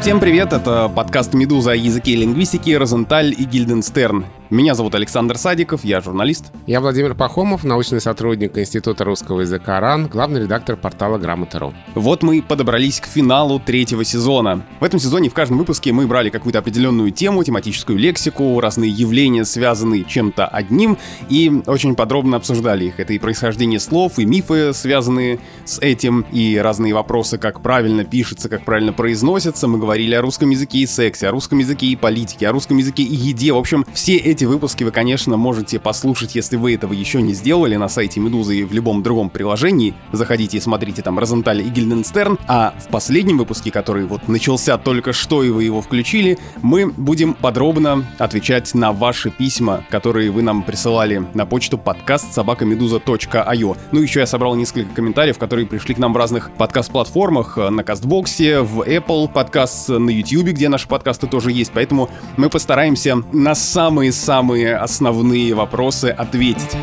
Всем привет, это подкаст «Медуза» о языке и лингвистике «Розенталь» и «Гильденстерн». Меня зовут Александр Садиков, я журналист. Я Владимир Пахомов, научный сотрудник Института русского языка РАН, главный редактор портала Грамота.ру. Вот мы подобрались к финалу третьего сезона. В этом сезоне в каждом выпуске мы брали какую-то определенную тему, тематическую лексику, разные явления, связанные чем-то одним, и очень подробно обсуждали их. Это и происхождение слов, и мифы, связанные с этим, и разные вопросы, как правильно пишется, как правильно произносится. Мы говорили о русском языке и сексе, о русском языке и политике, о русском языке и еде. В общем, все эти эти выпуски вы, конечно, можете послушать, если вы этого еще не сделали, на сайте Медузы и в любом другом приложении. Заходите и смотрите там Розенталь и Гильденстерн. А в последнем выпуске, который вот начался только что, и вы его включили, мы будем подробно отвечать на ваши письма, которые вы нам присылали на почту подкаст собакамедуза.io. Ну, еще я собрал несколько комментариев, которые пришли к нам в разных подкаст-платформах, на Кастбоксе, в Apple подкаст, на YouTube, где наши подкасты тоже есть, поэтому мы постараемся на самые-самые самые основные вопросы ответить.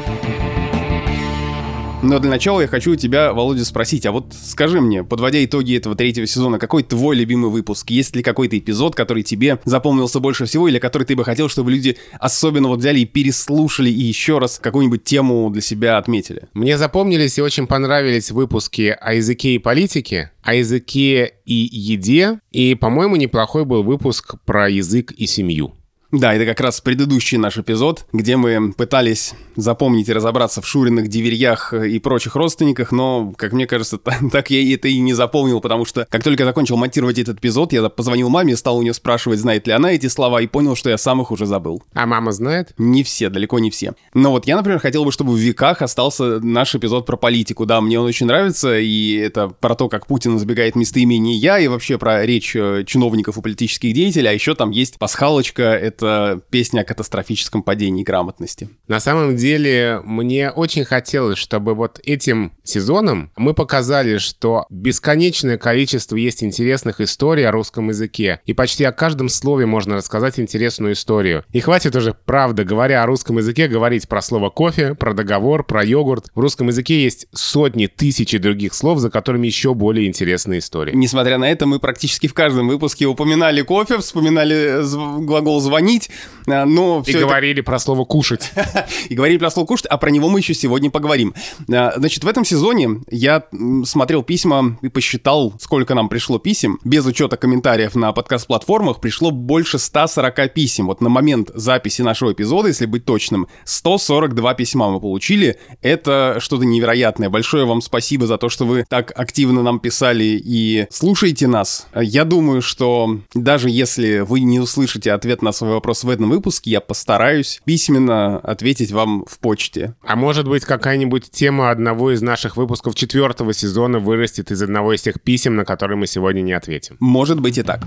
Но для начала я хочу у тебя, Володя, спросить, а вот скажи мне, подводя итоги этого третьего сезона, какой твой любимый выпуск? Есть ли какой-то эпизод, который тебе запомнился больше всего, или который ты бы хотел, чтобы люди особенно вот взяли и переслушали, и еще раз какую-нибудь тему для себя отметили? Мне запомнились и очень понравились выпуски о языке и политике, о языке и еде, и, по-моему, неплохой был выпуск про язык и семью. Да, это как раз предыдущий наш эпизод, где мы пытались запомнить и разобраться в Шуриных, Диверьях и прочих родственниках, но, как мне кажется, так я это и не запомнил, потому что как только я закончил монтировать этот эпизод, я позвонил маме, стал у нее спрашивать, знает ли она эти слова, и понял, что я сам их уже забыл. А мама знает? Не все, далеко не все. Но вот я, например, хотел бы, чтобы в веках остался наш эпизод про политику. Да, мне он очень нравится, и это про то, как Путин избегает местоимения «я», и вообще про речь э, чиновников и политических деятелей, а еще там есть пасхалочка, это это песня о катастрофическом падении грамотности. На самом деле, мне очень хотелось, чтобы вот этим сезоном мы показали, что бесконечное количество есть интересных историй о русском языке, и почти о каждом слове можно рассказать интересную историю. И хватит уже, правда, говоря о русском языке, говорить про слово кофе, про договор, про йогурт. В русском языке есть сотни, тысячи других слов, за которыми еще более интересные истории. Несмотря на это, мы практически в каждом выпуске упоминали кофе, вспоминали глагол «звонить», а, но... И говорили про слово «кушать». И говорили про слово «кушать», а про него мы еще сегодня поговорим. А, значит, в этом сезоне я смотрел письма и посчитал, сколько нам пришло писем. Без учета комментариев на подкаст-платформах пришло больше 140 писем. Вот на момент записи нашего эпизода, если быть точным, 142 письма мы получили. Это что-то невероятное. Большое вам спасибо за то, что вы так активно нам писали и слушаете нас. Я думаю, что даже если вы не услышите ответ на свой вопрос в этом выпуске, я постараюсь письменно ответить вам в почте. А может быть какая-нибудь тема одного из наших выпусков четвертого сезона вырастет из одного из тех писем, на которые мы сегодня не ответим. Может быть и так.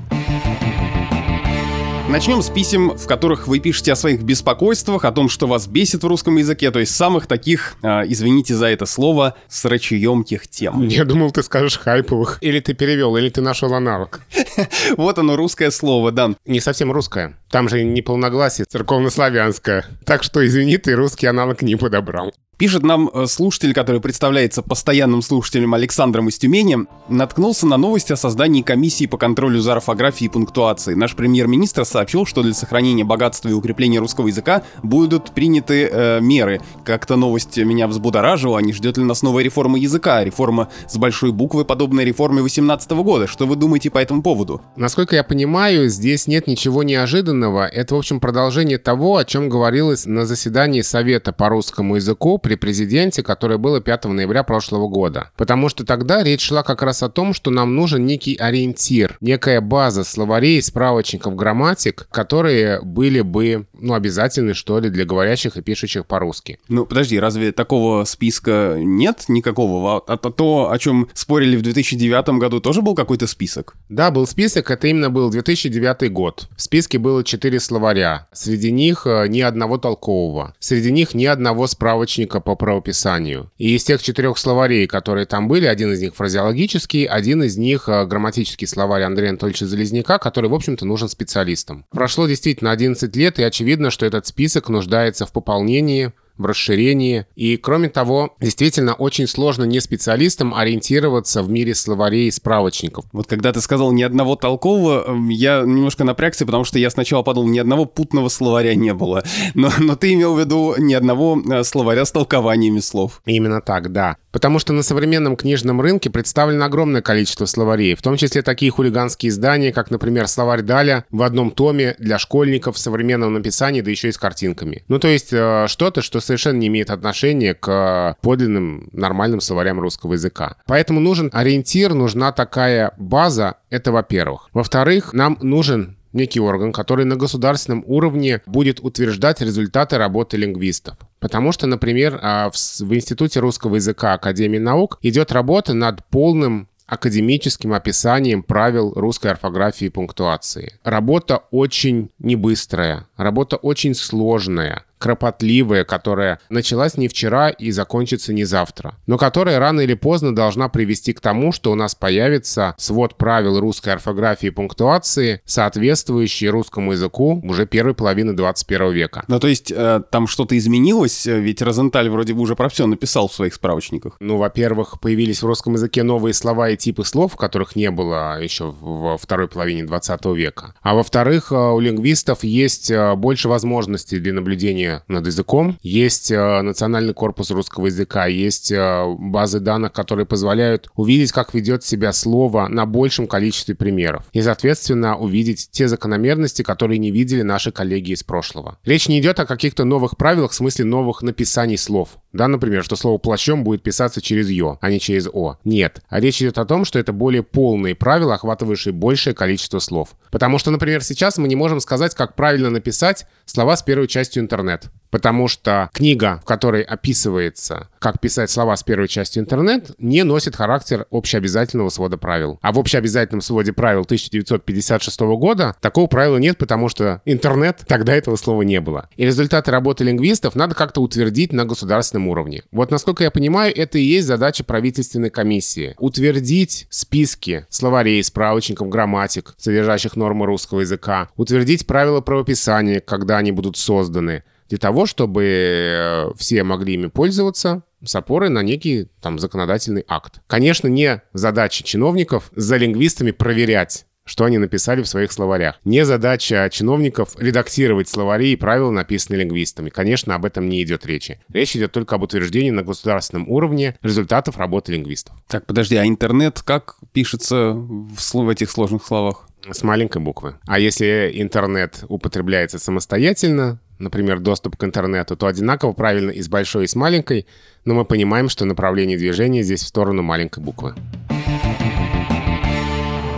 Начнем с писем, в которых вы пишете о своих беспокойствах, о том, что вас бесит в русском языке, то есть самых таких, э, извините за это слово, срачеемких тем. Я думал, ты скажешь хайповых. Или ты перевел, или ты нашел аналог. Вот оно, русское слово, да. Не совсем русское. Там же не полногласие, церковнославянское. Так что, извини, ты русский аналог не подобрал. Пишет нам э, слушатель, который представляется постоянным слушателем Александром из Тюмени, наткнулся на новость о создании комиссии по контролю за орфографией и пунктуацией. Наш премьер-министр сообщил, что для сохранения богатства и укрепления русского языка будут приняты э, меры. Как-то новость меня взбудоражила, не ждет ли нас новая реформа языка, реформа с большой буквы, подобная реформе 18 года. Что вы думаете по этому поводу? Насколько я понимаю, здесь нет ничего неожиданного. Это, в общем, продолжение того, о чем говорилось на заседании Совета по русскому языку при президенте, которое было 5 ноября прошлого года. Потому что тогда речь шла как раз о том, что нам нужен некий ориентир, некая база словарей, справочников, грамматик, которые были бы, ну, обязательны, что ли, для говорящих и пишущих по-русски. Ну, подожди, разве такого списка нет никакого? А, а то, о чем спорили в 2009 году, тоже был какой-то список? Да, был список, это именно был 2009 год. В списке было 4 словаря. Среди них э, ни одного толкового. Среди них ни одного справочника по правописанию. И из тех четырех словарей, которые там были, один из них фразеологический, один из них э, грамматический словарь Андрея Анатольевича Залезняка, который, в общем-то, нужен специалистам. Прошло действительно 11 лет, и очевидно, что этот список нуждается в пополнении, в расширении. И, кроме того, действительно очень сложно не специалистам ориентироваться в мире словарей и справочников. Вот когда ты сказал ни одного толкового, эм, я немножко напрягся, потому что я сначала подумал, ни одного путного словаря не было. Но, но ты имел в виду ни одного э, словаря с толкованиями слов. Именно так, да. Потому что на современном книжном рынке представлено огромное количество словарей, в том числе такие хулиганские издания, как, например, словарь Даля в одном томе для школьников в современном написании, да еще и с картинками. Ну, то есть э, что-то, что совершенно не имеет отношения к подлинным нормальным словарям русского языка. Поэтому нужен ориентир, нужна такая база, это во-первых. Во-вторых, нам нужен некий орган, который на государственном уровне будет утверждать результаты работы лингвистов. Потому что, например, а, в Институте русского языка Академии наук идет работа над полным академическим описанием правил русской орфографии и пунктуации. Работа очень небыстрая, работа очень сложная кропотливая, которая началась не вчера и закончится не завтра, но которая рано или поздно должна привести к тому, что у нас появится свод правил русской орфографии и пунктуации, соответствующий русскому языку уже первой половины 21 века. Ну, то есть э, там что-то изменилось, ведь Розенталь вроде бы уже про все написал в своих справочниках. Ну, во-первых, появились в русском языке новые слова и типы слов, которых не было еще во второй половине 20 века. А во-вторых, э, у лингвистов есть э, больше возможностей для наблюдения наблюдения над языком. Есть э, национальный корпус русского языка, есть э, базы данных, которые позволяют увидеть, как ведет себя слово на большем количестве примеров. И, соответственно, увидеть те закономерности, которые не видели наши коллеги из прошлого. Речь не идет о каких-то новых правилах в смысле новых написаний слов. Да, например, что слово «плащом» будет писаться через «ё», а не через «о». Нет. А речь идет о том, что это более полные правила, охватывающие большее количество слов. Потому что, например, сейчас мы не можем сказать, как правильно написать слова с первой частью интернет. Потому что книга, в которой описывается, как писать слова с первой частью интернет, не носит характер общеобязательного свода правил. А в общеобязательном своде правил 1956 года такого правила нет, потому что интернет тогда этого слова не было. И результаты работы лингвистов надо как-то утвердить на государственном уровне. Вот насколько я понимаю, это и есть задача правительственной комиссии. Утвердить списки словарей, справочников, грамматик, содержащих нормы русского языка, утвердить правила правописания, когда они будут созданы, для того, чтобы э, все могли ими пользоваться с опорой на некий там законодательный акт. Конечно, не задача чиновников за лингвистами проверять что они написали в своих словарях. Не задача чиновников редактировать словари и правила, написанные лингвистами. Конечно, об этом не идет речи. Речь идет только об утверждении на государственном уровне результатов работы лингвистов. Так, подожди, а интернет как пишется в, в этих сложных словах? С маленькой буквы. А если интернет употребляется самостоятельно, например, доступ к интернету, то одинаково правильно и с большой, и с маленькой, но мы понимаем, что направление движения здесь в сторону маленькой буквы.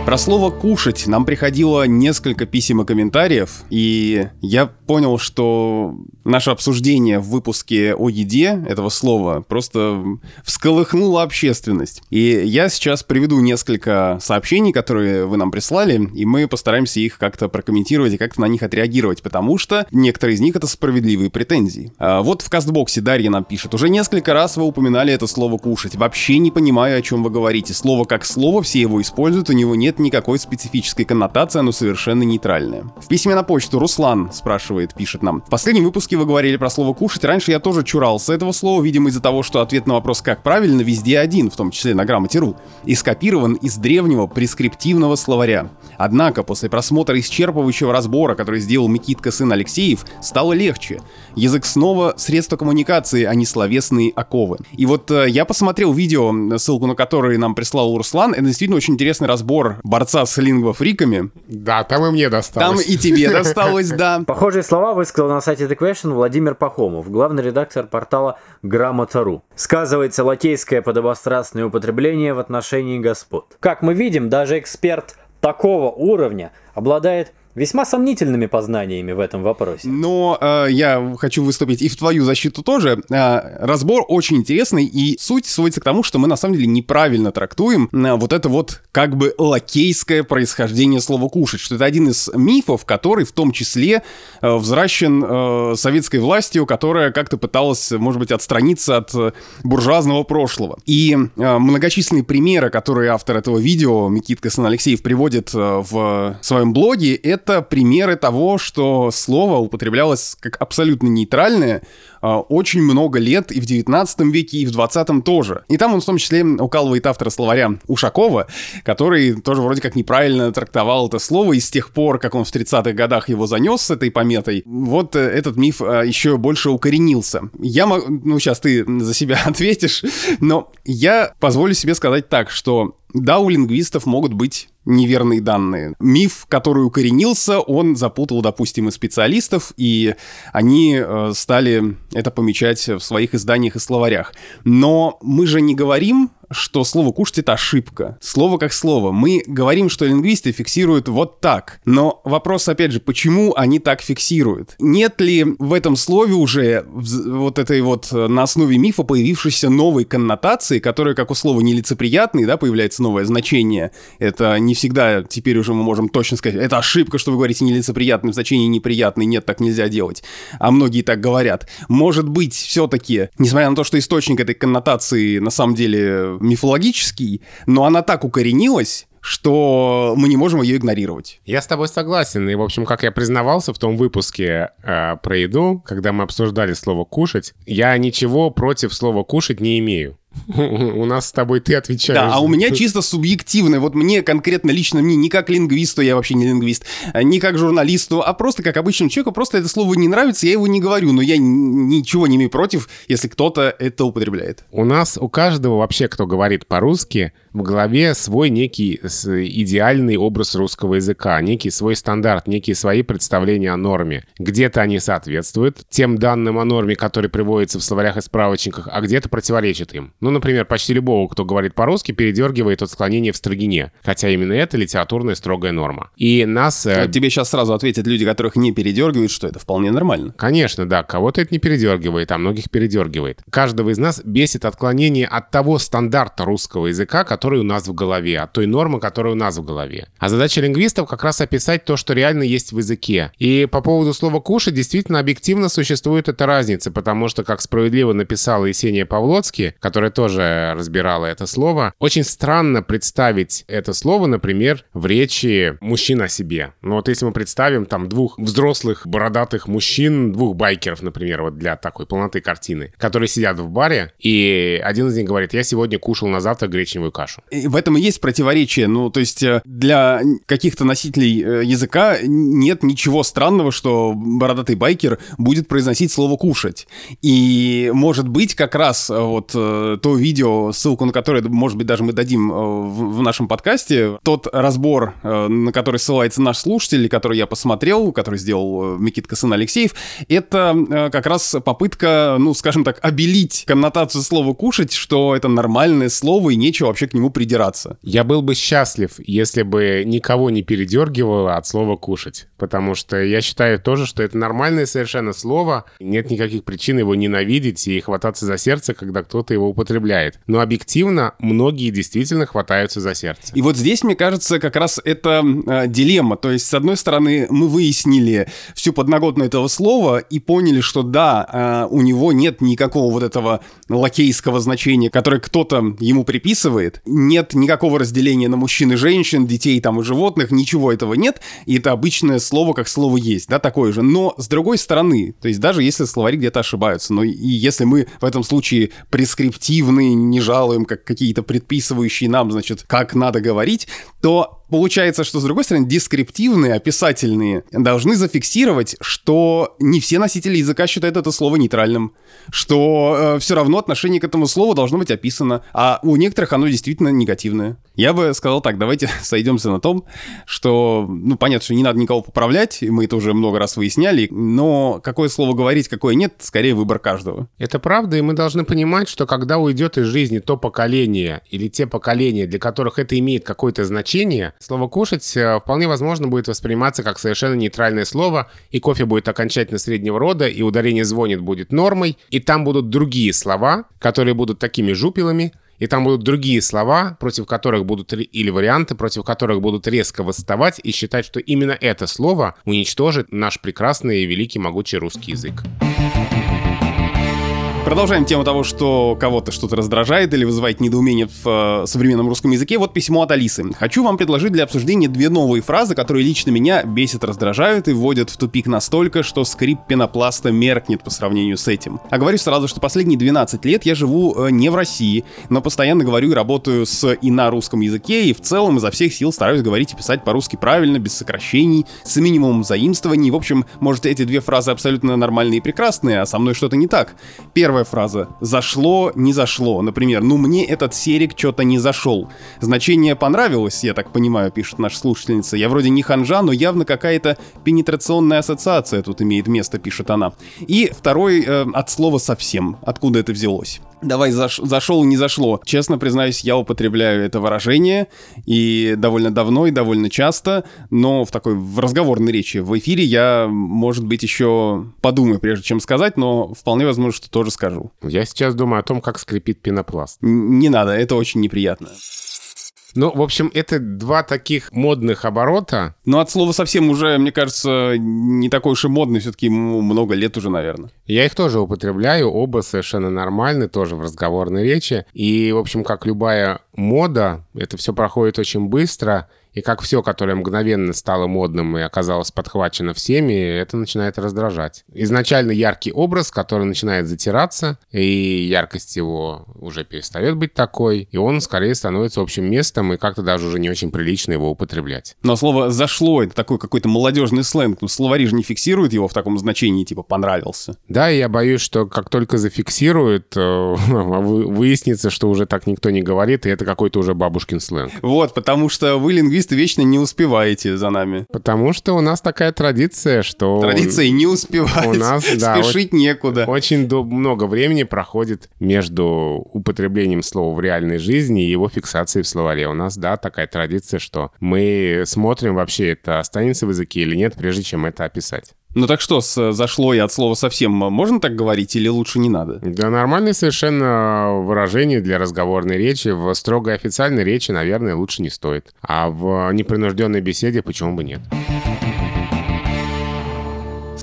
Про слово «кушать» нам приходило несколько писем и комментариев, и я понял, что наше обсуждение в выпуске о еде этого слова просто всколыхнуло общественность. И я сейчас приведу несколько сообщений, которые вы нам прислали, и мы постараемся их как-то прокомментировать и как-то на них отреагировать, потому что некоторые из них — это справедливые претензии. А вот в кастбоксе Дарья нам пишет, уже несколько раз вы упоминали это слово «кушать». Вообще не понимаю, о чем вы говорите. Слово как слово, все его используют, у него нет нет никакой специфической коннотации, оно совершенно нейтральное. В письме на почту Руслан спрашивает, пишет нам. В последнем выпуске вы говорили про слово «кушать». Раньше я тоже чурался этого слова, видимо, из-за того, что ответ на вопрос «как правильно» везде один, в том числе на грамоте.ру, и скопирован из древнего прескриптивного словаря. Однако, после просмотра исчерпывающего разбора, который сделал Микитка сын Алексеев, стало легче. Язык снова средство коммуникации, а не словесные оковы. И вот э, я посмотрел видео, ссылку на которое нам прислал Руслан. Это действительно очень интересный разбор борца с лингвофриками. Да, там и мне досталось. Там и тебе досталось, да. Похожие слова высказал на сайте The Question Владимир Пахомов, главный редактор портала Грамота.ру. Сказывается лакейское подобострастное употребление в отношении господ. Как мы видим, даже эксперт такого уровня обладает весьма сомнительными познаниями в этом вопросе. Но э, я хочу выступить и в твою защиту тоже. Э, разбор очень интересный, и суть сводится к тому, что мы на самом деле неправильно трактуем э, вот это вот как бы лакейское происхождение слова «кушать», что это один из мифов, который в том числе э, взращен э, советской властью, которая как-то пыталась, может быть, отстраниться от э, буржуазного прошлого. И э, многочисленные примеры, которые автор этого видео, Микитка Сан Алексеев, приводит э, в своем блоге, это это примеры того, что слово употреблялось как абсолютно нейтральное а, очень много лет и в 19 веке, и в 20 тоже. И там он в том числе укалывает автора словаря Ушакова, который тоже вроде как неправильно трактовал это слово, и с тех пор, как он в 30-х годах его занес с этой пометой, вот э, этот миф а, еще больше укоренился. Я могу, ну сейчас ты за себя ответишь, но я позволю себе сказать так, что да, у лингвистов могут быть неверные данные. Миф, который укоренился, он запутал, допустим, и специалистов, и они э, стали это помечать в своих изданиях и словарях. Но мы же не говорим что слово «кушать» — это ошибка. Слово как слово. Мы говорим, что лингвисты фиксируют вот так. Но вопрос, опять же, почему они так фиксируют? Нет ли в этом слове уже вот этой вот э, на основе мифа появившейся новой коннотации, которая, как у слова нелицеприятный, да, появляется новое значение. Это не всегда теперь уже мы можем точно сказать, это ошибка, что вы говорите нелицеприятный в значении неприятный. Нет, так нельзя делать. А многие так говорят. Может быть, все-таки, несмотря на то, что источник этой коннотации на самом деле мифологический, но она так укоренилась, что мы не можем ее игнорировать. Я с тобой согласен. И, в общем, как я признавался в том выпуске э, про еду, когда мы обсуждали слово «кушать», я ничего против слова «кушать» не имею. У нас с тобой ты отвечаешь. Да, а у меня чисто субъективно. Вот мне конкретно лично, мне не как лингвисту, я вообще не лингвист, не как журналисту, а просто как обычному человеку, просто это слово не нравится, я его не говорю, но я ничего не имею против, если кто-то это употребляет. У нас, у каждого вообще, кто говорит по-русски, в голове свой некий идеальный образ русского языка, некий свой стандарт, некие свои представления о норме. Где-то они соответствуют тем данным о норме, которые приводятся в словарях и справочниках, а где-то противоречат им. Ну, например, почти любого, кто говорит по-русски, передергивает от склонения в строгине. Хотя именно это литературная строгая норма. И нас... Э... Тебе сейчас сразу ответят люди, которых не передергивают, что это вполне нормально. Конечно, да. Кого-то это не передергивает, а многих передергивает. Каждого из нас бесит отклонение от того стандарта русского языка, который у нас в голове, от той нормы, которая у нас в голове. А задача лингвистов как раз описать то, что реально есть в языке. И по поводу слова «кушать» действительно объективно существует эта разница, потому что, как справедливо написала Есения Павлоцкий, которая тоже разбирала это слово. Очень странно представить это слово, например, в речи мужчин о себе. Ну вот если мы представим там двух взрослых бородатых мужчин, двух байкеров, например, вот для такой полноты картины, которые сидят в баре, и один из них говорит, я сегодня кушал на завтрак гречневую кашу. И в этом и есть противоречие. Ну, то есть э, для каких-то носителей э, языка нет ничего странного, что бородатый байкер будет произносить слово «кушать». И, может быть, как раз э, вот то видео, ссылку на которое, может быть, даже мы дадим э, в, в нашем подкасте, тот разбор, э, на который ссылается наш слушатель, который я посмотрел, который сделал э, Микитка сын Алексеев, это как раз попытка, ну, скажем так, обелить коннотацию слова «кушать», что это нормальное слово и нечего вообще к нему придираться. Я был бы счастлив, если бы никого не передергивало от слова «кушать», потому что я считаю тоже, что это нормальное совершенно слово, нет никаких причин его ненавидеть и хвататься за сердце, когда кто-то его употребляет употребляет. Но объективно многие действительно хватаются за сердце. И вот здесь, мне кажется, как раз это э, дилемма. То есть, с одной стороны, мы выяснили всю подноготную этого слова и поняли, что да, э, у него нет никакого вот этого лакейского значения, которое кто-то ему приписывает. Нет никакого разделения на мужчин и женщин, детей там и животных, ничего этого нет. И это обычное слово как слово есть, да, такое же. Но с другой стороны, то есть даже если словари где-то ошибаются, но и если мы в этом случае прескриптивно активны, не жалуем, как какие-то предписывающие нам, значит, как надо говорить, то Получается, что, с другой стороны, дескриптивные, описательные должны зафиксировать, что не все носители языка считают это слово нейтральным, что э, все равно отношение к этому слову должно быть описано, а у некоторых оно действительно негативное. Я бы сказал так, давайте сойдемся на том, что, ну, понятно, что не надо никого поправлять, мы это уже много раз выясняли, но какое слово говорить, какое нет, скорее выбор каждого. Это правда, и мы должны понимать, что когда уйдет из жизни то поколение или те поколения, для которых это имеет какое-то значение, Слово «кушать» э, вполне возможно будет восприниматься как совершенно нейтральное слово, и кофе будет окончательно среднего рода, и ударение «звонит» будет нормой, и там будут другие слова, которые будут такими жупелами, и там будут другие слова, против которых будут, или варианты, против которых будут резко восставать и считать, что именно это слово уничтожит наш прекрасный и великий могучий русский язык. Продолжаем тему того, что кого-то что-то раздражает или вызывает недоумение в э, современном русском языке. Вот письмо от Алисы. Хочу вам предложить для обсуждения две новые фразы, которые лично меня бесят, раздражают и вводят в тупик настолько, что скрип пенопласта меркнет по сравнению с этим. А говорю сразу, что последние 12 лет я живу э, не в России, но постоянно говорю и работаю с и на русском языке, и в целом изо всех сил стараюсь говорить и писать по-русски правильно, без сокращений, с минимумом заимствований. В общем, может, эти две фразы абсолютно нормальные и прекрасные, а со мной что-то не так. Первая Первая фраза. Зашло, не зашло. Например, ну мне этот серик что-то не зашел. Значение понравилось, я так понимаю, пишет наша слушательница. Я вроде не ханжа, но явно какая-то пенетрационная ассоциация тут имеет место, пишет она. И второй э, от слова совсем. Откуда это взялось? Давай заш зашел, не зашло. Честно признаюсь, я употребляю это выражение и довольно давно, и довольно часто, но в такой в разговорной речи. В эфире я, может быть, еще подумаю, прежде чем сказать, но вполне возможно, что тоже скажу. Я сейчас думаю о том, как скрипит пенопласт. Не надо, это очень неприятно. Ну, в общем, это два таких модных оборота. Ну, от слова совсем уже, мне кажется, не такой уж и модный, все-таки ему много лет уже, наверное. Я их тоже употребляю, оба совершенно нормальны, тоже в разговорной речи. И, в общем, как любая мода, это все проходит очень быстро, и как все, которое мгновенно стало модным и оказалось подхвачено всеми, это начинает раздражать. Изначально яркий образ, который начинает затираться, и яркость его уже перестает быть такой, и он скорее становится общим местом, и как-то даже уже не очень прилично его употреблять. Но слово «зашло» — это такой какой-то молодежный сленг, ну словари же не фиксируют его в таком значении, типа «понравился». Да, и я боюсь, что как только зафиксируют, э, выяснится, что уже так никто не говорит, и это какой-то уже бабушкин сленг. Вот, потому что вы лингвист лингвисты вечно не успеваете за нами. Потому что у нас такая традиция, что... Традиция не успевать. У нас, да, Спешить некуда. Очень много времени проходит между употреблением слова в реальной жизни и его фиксацией в словаре. У нас, да, такая традиция, что мы смотрим вообще, это останется в языке или нет, прежде чем это описать. Ну так что, с, зашло я от слова совсем, можно так говорить или лучше не надо? Да нормальное совершенно выражение для разговорной речи. В строгой официальной речи, наверное, лучше не стоит. А в непринужденной беседе почему бы нет?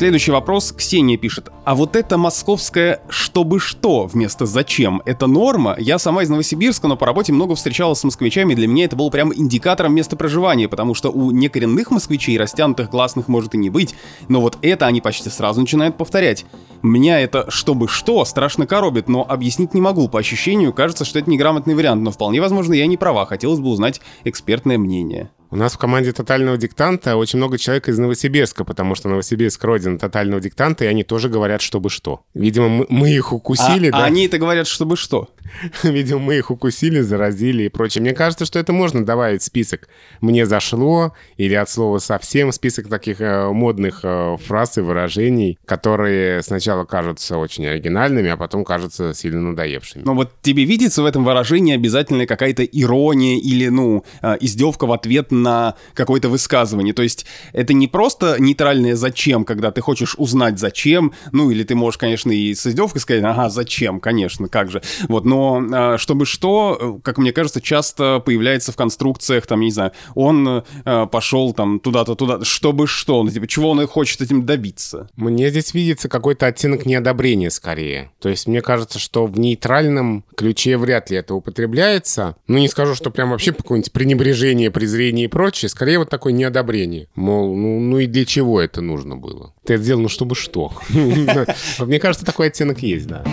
Следующий вопрос. Ксения пишет. А вот это московское «чтобы что» вместо «зачем» — это норма? Я сама из Новосибирска, но по работе много встречалась с москвичами, для меня это было прям индикатором места проживания, потому что у некоренных москвичей растянутых гласных может и не быть, но вот это они почти сразу начинают повторять. Меня это «чтобы что» страшно коробит, но объяснить не могу. По ощущению кажется, что это неграмотный вариант, но вполне возможно я не права. Хотелось бы узнать экспертное мнение. У нас в команде тотального диктанта очень много человек из Новосибирска, потому что Новосибирск родина тотального диктанта, и они тоже говорят, чтобы что. Видимо, мы, их укусили, а, да? А они это говорят, чтобы что? Видимо, мы их укусили, заразили и прочее. Мне кажется, что это можно добавить в список «мне зашло» или от слова «совсем» список таких э, модных э, фраз и выражений, которые сначала кажутся очень оригинальными, а потом кажутся сильно надоевшими. Но вот тебе видится в этом выражении обязательно какая-то ирония или, ну, э, издевка в ответ на какое-то высказывание. То есть это не просто нейтральное «зачем», когда ты хочешь узнать «зачем», ну, или ты можешь, конечно, и с издевкой сказать «ага, зачем, конечно, как же». Вот, но а, чтобы что, как мне кажется, часто появляется в конструкциях, там, не знаю, он э, пошел там туда-то, туда, чтобы что, ну, типа, чего он хочет этим добиться. Мне здесь видится какой-то оттенок неодобрения скорее. То есть мне кажется, что в нейтральном ключе вряд ли это употребляется. Ну, не скажу, что прям вообще какое-нибудь пренебрежение, презрение и прочее. Скорее вот такое неодобрение. Мол, ну, ну и для чего это нужно было? Ты это сделал, ну, чтобы что? Мне кажется, такой оттенок есть, да.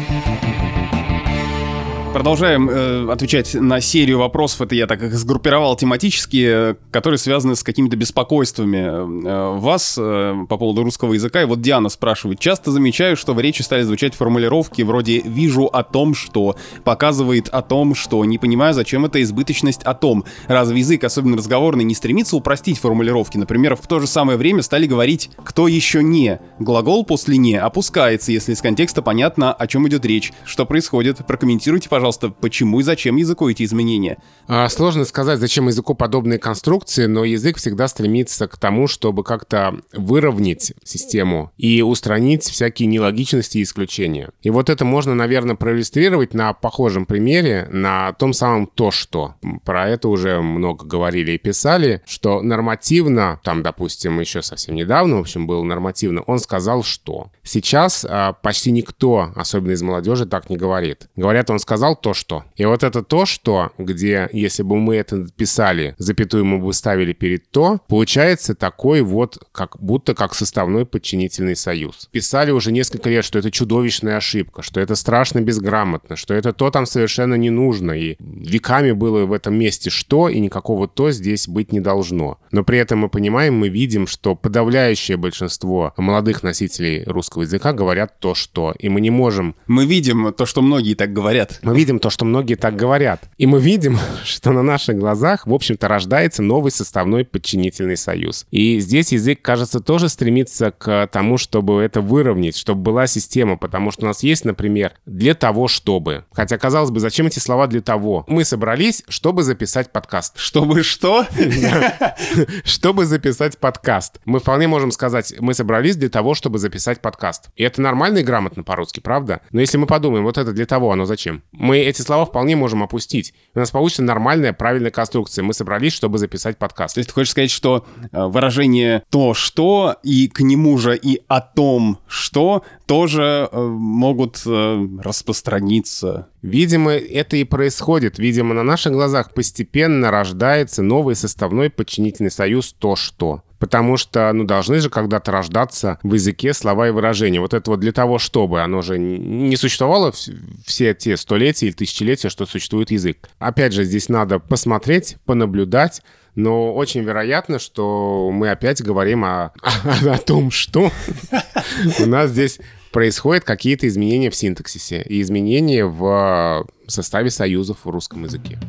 Продолжаем э, отвечать на серию вопросов. Это я так их сгруппировал тематически, э, которые связаны с какими-то беспокойствами э, вас э, по поводу русского языка. И вот Диана спрашивает. Часто замечаю, что в речи стали звучать формулировки вроде «вижу о том, что», «показывает о том, что», «не понимаю, зачем это избыточность о том». Разве язык, особенно разговорный, не стремится упростить формулировки? Например, в то же самое время стали говорить «кто еще не». Глагол после «не» опускается, если из контекста понятно, о чем идет речь. Что происходит? Прокомментируйте, пожалуйста, пожалуйста, почему и зачем языку эти изменения? А, сложно сказать, зачем языку подобные конструкции, но язык всегда стремится к тому, чтобы как-то выровнять систему и устранить всякие нелогичности и исключения. И вот это можно, наверное, проиллюстрировать на похожем примере, на том самом «то, что». Про это уже много говорили и писали, что нормативно, там, допустим, еще совсем недавно, в общем, был нормативно, он сказал, что. Сейчас а, почти никто, особенно из молодежи, так не говорит. Говорят, он сказал то, что. И вот это то, что, где, если бы мы это писали, запятую мы бы ставили перед то, получается такой вот, как будто как составной подчинительный союз. Писали уже несколько лет, что это чудовищная ошибка, что это страшно безграмотно, что это то там совершенно не нужно, и веками было в этом месте что, и никакого то здесь быть не должно. Но при этом мы понимаем, мы видим, что подавляющее большинство молодых носителей русского языка говорят то, что, и мы не можем... Мы видим то, что многие так говорят. Мы видим то, что многие так говорят. И мы видим, что на наших глазах, в общем-то, рождается новый составной подчинительный союз. И здесь язык, кажется, тоже стремится к тому, чтобы это выровнять, чтобы была система, потому что у нас есть, например, «для того, чтобы». Хотя, казалось бы, зачем эти слова «для того»? Мы собрались, чтобы записать подкаст. Чтобы что? Чтобы записать подкаст. Мы вполне можем сказать, мы собрались для того, чтобы записать подкаст. И это нормально и грамотно по-русски, правда? Но если мы подумаем, вот это для того, оно зачем? Мы эти слова вполне можем опустить. У нас получится нормальная, правильная конструкция. Мы собрались, чтобы записать подкаст. То есть ты хочешь сказать, что э, выражение «то, что» и к нему же и «о том, что» тоже э, могут э, распространиться. Видимо, это и происходит. Видимо, на наших глазах постепенно рождается новый составной подчинительный союз «то, что». Потому что, ну, должны же когда-то рождаться в языке слова и выражения. Вот это вот для того, чтобы оно же не существовало все те столетия или тысячелетия, что существует язык. Опять же, здесь надо посмотреть, понаблюдать, но очень вероятно, что мы опять говорим о, о, о том, что у нас здесь происходят какие-то изменения в синтаксисе и изменения в составе союзов в русском языке.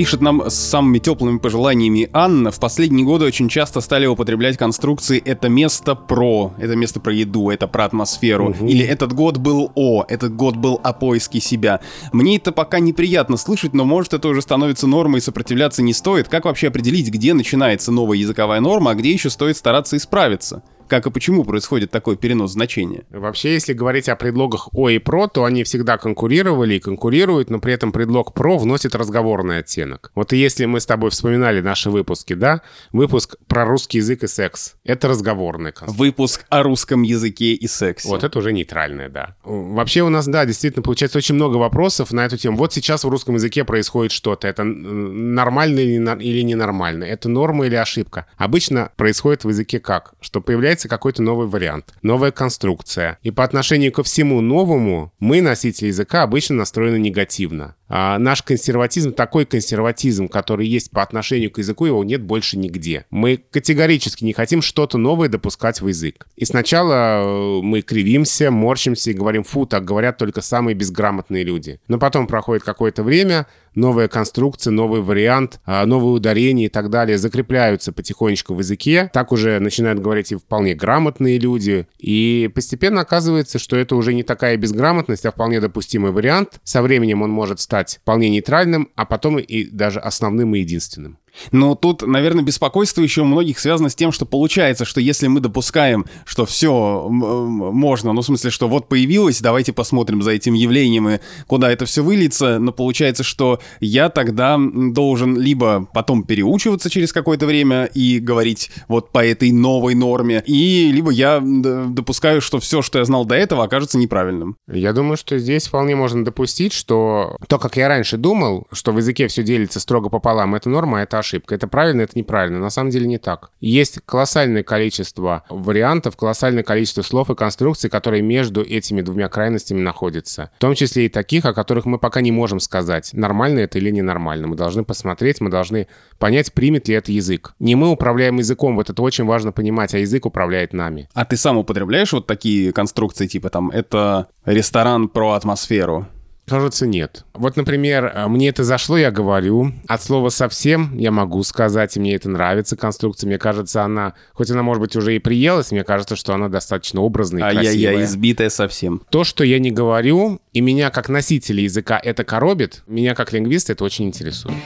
Пишет нам с самыми теплыми пожеланиями Анна. В последние годы очень часто стали употреблять конструкции «это место про», «это место про еду», «это про атмосферу», угу. или «этот год был о», «этот год был о поиске себя». Мне это пока неприятно слышать, но может это уже становится нормой и сопротивляться не стоит. Как вообще определить, где начинается новая языковая норма, а где еще стоит стараться исправиться? Как и почему происходит такой перенос значения. Вообще, если говорить о предлогах «о» и «про», то они всегда конкурировали и конкурируют, но при этом предлог «про» вносит разговорный оттенок. Вот и если мы с тобой вспоминали наши выпуски, да, выпуск про русский язык и секс, это разговорный. Выпуск о русском языке и сексе. Вот это уже нейтральное, да. Вообще у нас, да, действительно получается очень много вопросов на эту тему. Вот сейчас в русском языке происходит что-то. Это нормально или ненормально? Это норма или ошибка? Обычно происходит в языке как? Что появляется появляется какой-то новый вариант, новая конструкция. И по отношению ко всему новому мы, носители языка, обычно настроены негативно. А наш консерватизм, такой консерватизм, который есть по отношению к языку, его нет больше нигде. Мы категорически не хотим что-то новое допускать в язык. И сначала э, мы кривимся, морщимся и говорим, фу, так говорят только самые безграмотные люди. Но потом проходит какое-то время, новая конструкция, новый вариант, а, новые ударения и так далее закрепляются потихонечку в языке. Так уже начинают говорить и вполне грамотные люди. И постепенно оказывается, что это уже не такая безграмотность, а вполне допустимый вариант. Со временем он может стать вполне нейтральным, а потом и даже основным и единственным. Но тут, наверное, беспокойство еще у многих связано с тем, что получается, что если мы допускаем, что все можно, ну, в смысле, что вот появилось, давайте посмотрим за этим явлением и куда это все выльется, но получается, что я тогда должен либо потом переучиваться через какое-то время и говорить вот по этой новой норме, и либо я допускаю, что все, что я знал до этого, окажется неправильным. Я думаю, что здесь вполне можно допустить, что то, как я раньше думал, что в языке все делится строго пополам, это норма, это ошибка. Это правильно, это неправильно. На самом деле не так. Есть колоссальное количество вариантов, колоссальное количество слов и конструкций, которые между этими двумя крайностями находятся. В том числе и таких, о которых мы пока не можем сказать, нормально это или ненормально. Мы должны посмотреть, мы должны понять, примет ли это язык. Не мы управляем языком, вот это очень важно понимать, а язык управляет нами. А ты сам употребляешь вот такие конструкции, типа там, это ресторан про атмосферу? Кажется, нет. Вот, например, э, мне это зашло, я говорю. От слова «совсем» я могу сказать, и мне это нравится, конструкция. Мне кажется, она, хоть она, может быть, уже и приелась, мне кажется, что она достаточно образная и А я, красивая. я избитая совсем. То, что я не говорю, и меня как носителя языка это коробит, меня как лингвиста это очень интересует.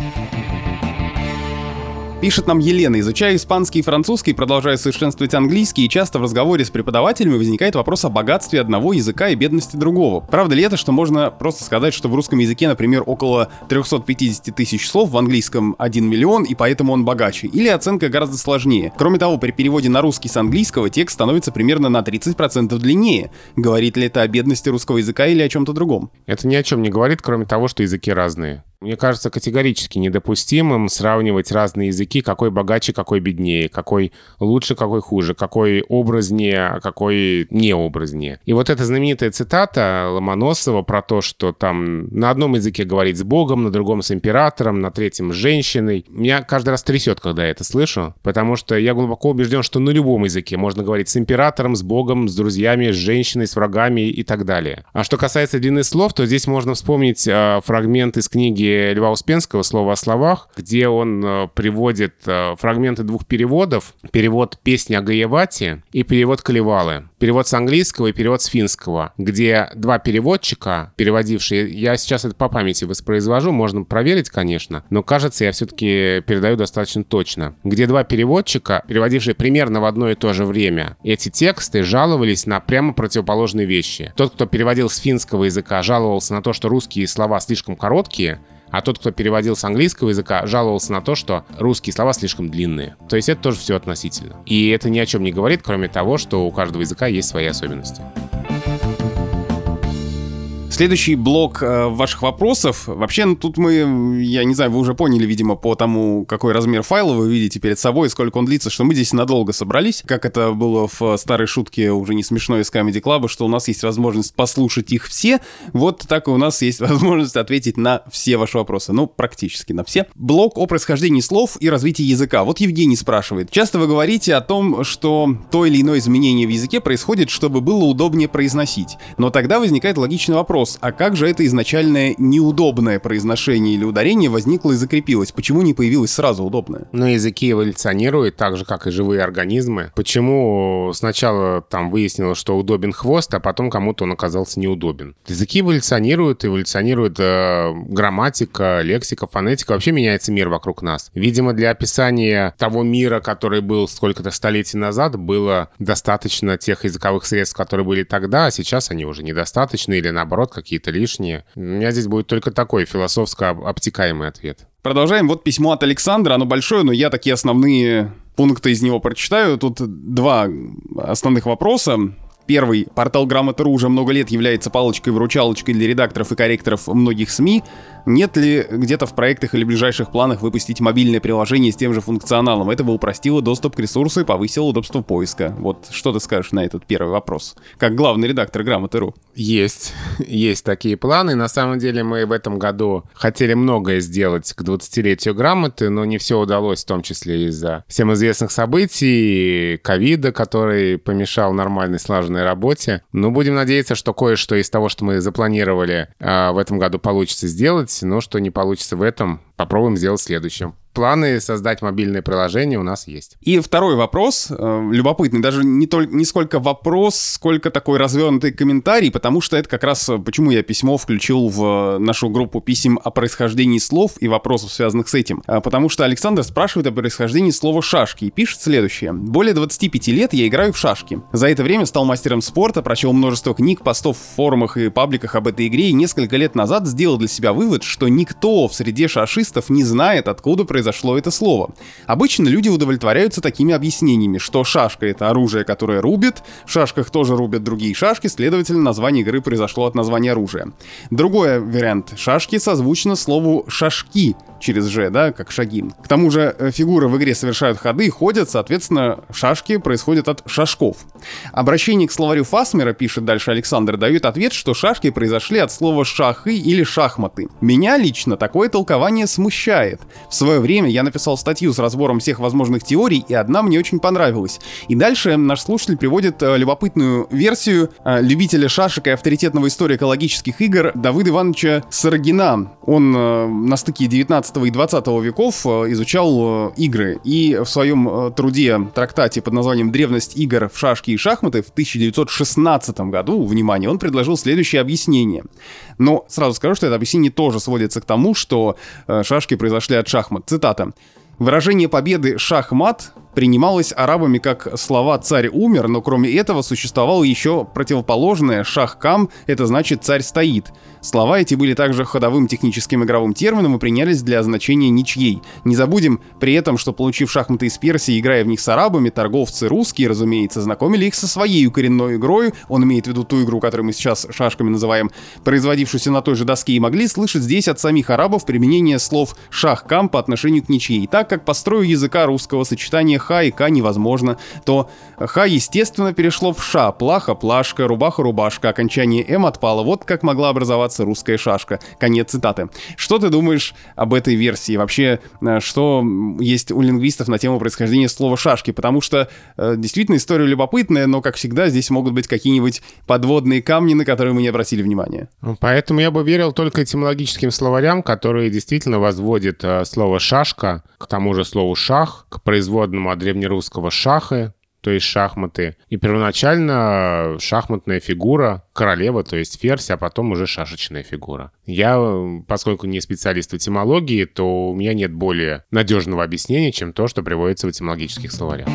Пишет нам Елена, изучая испанский и французский, продолжая совершенствовать английский, и часто в разговоре с преподавателями возникает вопрос о богатстве одного языка и бедности другого. Правда ли это, что можно просто сказать, что в русском языке, например, около 350 тысяч слов, в английском 1 миллион, и поэтому он богаче? Или оценка гораздо сложнее? Кроме того, при переводе на русский с английского текст становится примерно на 30% длиннее. Говорит ли это о бедности русского языка или о чем-то другом? Это ни о чем не говорит, кроме того, что языки разные. Мне кажется категорически недопустимым сравнивать разные языки, какой богаче, какой беднее, какой лучше, какой хуже, какой образнее, а какой необразнее. И вот эта знаменитая цитата Ломоносова про то, что там на одном языке говорить с Богом, на другом с императором, на третьем с женщиной, меня каждый раз трясет, когда я это слышу, потому что я глубоко убежден, что на любом языке можно говорить с императором, с Богом, с друзьями, с женщиной, с врагами и так далее. А что касается длины слов, то здесь можно вспомнить э, фрагмент из книги Льва Успенского «Слово о словах», где он э, приводит э, фрагменты двух переводов. Перевод «Песни о Гаевате» и перевод «Калевалы». Перевод с английского и перевод с финского, где два переводчика, переводившие, я сейчас это по памяти воспроизвожу, можно проверить, конечно, но кажется, я все-таки передаю достаточно точно. Где два переводчика, переводившие примерно в одно и то же время, эти тексты жаловались на прямо противоположные вещи. Тот, кто переводил с финского языка, жаловался на то, что русские слова слишком короткие, а тот, кто переводил с английского языка, жаловался на то, что русские слова слишком длинные. То есть это тоже все относительно. И это ни о чем не говорит, кроме того, что у каждого языка есть свои особенности. Следующий блок э, ваших вопросов. Вообще, ну, тут мы, я не знаю, вы уже поняли, видимо, по тому, какой размер файла вы видите перед собой, сколько он длится, что мы здесь надолго собрались. Как это было в старой шутке, уже не смешной из Comedy Club, что у нас есть возможность послушать их все. Вот так и у нас есть возможность ответить на все ваши вопросы. Ну, практически на все. Блок о происхождении слов и развитии языка. Вот Евгений спрашивает. Часто вы говорите о том, что то или иное изменение в языке происходит, чтобы было удобнее произносить. Но тогда возникает логичный вопрос вопрос, а как же это изначальное неудобное произношение или ударение возникло и закрепилось? Почему не появилось сразу удобное? Но языки эволюционируют так же, как и живые организмы. Почему сначала там выяснилось, что удобен хвост, а потом кому-то он оказался неудобен? Языки эволюционируют, эволюционирует э, грамматика, лексика, фонетика. Вообще меняется мир вокруг нас. Видимо, для описания того мира, который был сколько-то столетий назад, было достаточно тех языковых средств, которые были тогда, а сейчас они уже недостаточны или наоборот какие-то лишние. У меня здесь будет только такой философско обтекаемый ответ. Продолжаем. Вот письмо от Александра. Оно большое, но я такие основные пункты из него прочитаю. Тут два основных вопроса. Первый. Портал Грамота.ру уже много лет является палочкой-выручалочкой для редакторов и корректоров многих СМИ. Нет ли где-то в проектах или ближайших планах выпустить мобильное приложение с тем же функционалом? Это бы упростило доступ к ресурсу и повысило удобство поиска. Вот что ты скажешь на этот первый вопрос? Как главный редактор Грамоты.ру. Есть. Есть такие планы. На самом деле мы в этом году хотели многое сделать к 20-летию Грамоты, но не все удалось, в том числе из-за всем известных событий, ковида, который помешал нормальной слаженной работе. Но будем надеяться, что кое-что из того, что мы запланировали э, в этом году получится сделать но что не получится в этом, попробуем сделать в следующем планы создать мобильное приложение у нас есть. И второй вопрос, э, любопытный, даже не, только, не сколько вопрос, сколько такой развернутый комментарий, потому что это как раз э, почему я письмо включил в нашу группу писем о происхождении слов и вопросов, связанных с этим. Э, потому что Александр спрашивает о происхождении слова «шашки» и пишет следующее. «Более 25 лет я играю в шашки. За это время стал мастером спорта, прочел множество книг, постов в форумах и пабликах об этой игре и несколько лет назад сделал для себя вывод, что никто в среде шашистов не знает, откуда произошло это слово. Обычно люди удовлетворяются такими объяснениями, что шашка — это оружие, которое рубит, в шашках тоже рубят другие шашки, следовательно, название игры произошло от названия оружия. Другой вариант. Шашки созвучно слову «шашки», через «ж», да, как шаги. К тому же э, фигуры в игре совершают ходы, ходят, соответственно, шашки происходят от шашков. Обращение к словарю Фасмера, пишет дальше Александр, дает ответ, что шашки произошли от слова «шахы» или «шахматы». Меня лично такое толкование смущает. В свое время я написал статью с разбором всех возможных теорий, и одна мне очень понравилась. И дальше наш слушатель приводит э, любопытную версию э, любителя шашек и авторитетного историка логических игр Давыда Ивановича Сарагина. Он на стыке 19 и 20 веков э, изучал э, игры, и в своем э, труде, трактате под названием «Древность игр в шашки и шахматы» в 1916 году, внимание, он предложил следующее объяснение. Но сразу скажу, что это объяснение тоже сводится к тому, что шашки произошли от шахмат. Цитата. Выражение победы «шахмат» принималось арабами как слова «царь умер», но кроме этого существовало еще противоположное «шах-кам», это значит «царь стоит». Слова эти были также ходовым техническим игровым термином и принялись для значения ничьей. Не забудем при этом, что получив шахматы из Персии, играя в них с арабами, торговцы русские, разумеется, знакомили их со своей коренной игрой, он имеет в виду ту игру, которую мы сейчас шашками называем, производившуюся на той же доске, и могли слышать здесь от самих арабов применение слов «шах-кам» по отношению к ничьей. Так как по строю языка русского сочетание ха и ка невозможно, то ха, естественно, перешло в ша, плаха, плашка, рубаха, рубашка, окончание м отпало. Вот как могла образоваться русская шашка. Конец цитаты. Что ты думаешь об этой версии? Вообще, э, что есть у лингвистов на тему происхождения слова шашки? Потому что э, действительно история любопытная, но, как всегда, здесь могут быть какие-нибудь подводные камни, на которые мы не обратили внимания. Поэтому я бы верил только этимологическим словарям, которые действительно возводят э, слово «шашка» к тому же слову «шах», к производному древнерусского «шахы», то есть шахматы. И первоначально шахматная фигура королева, то есть ферзь, а потом уже шашечная фигура. Я, поскольку не специалист в этимологии, то у меня нет более надежного объяснения, чем то, что приводится в этимологических словарях.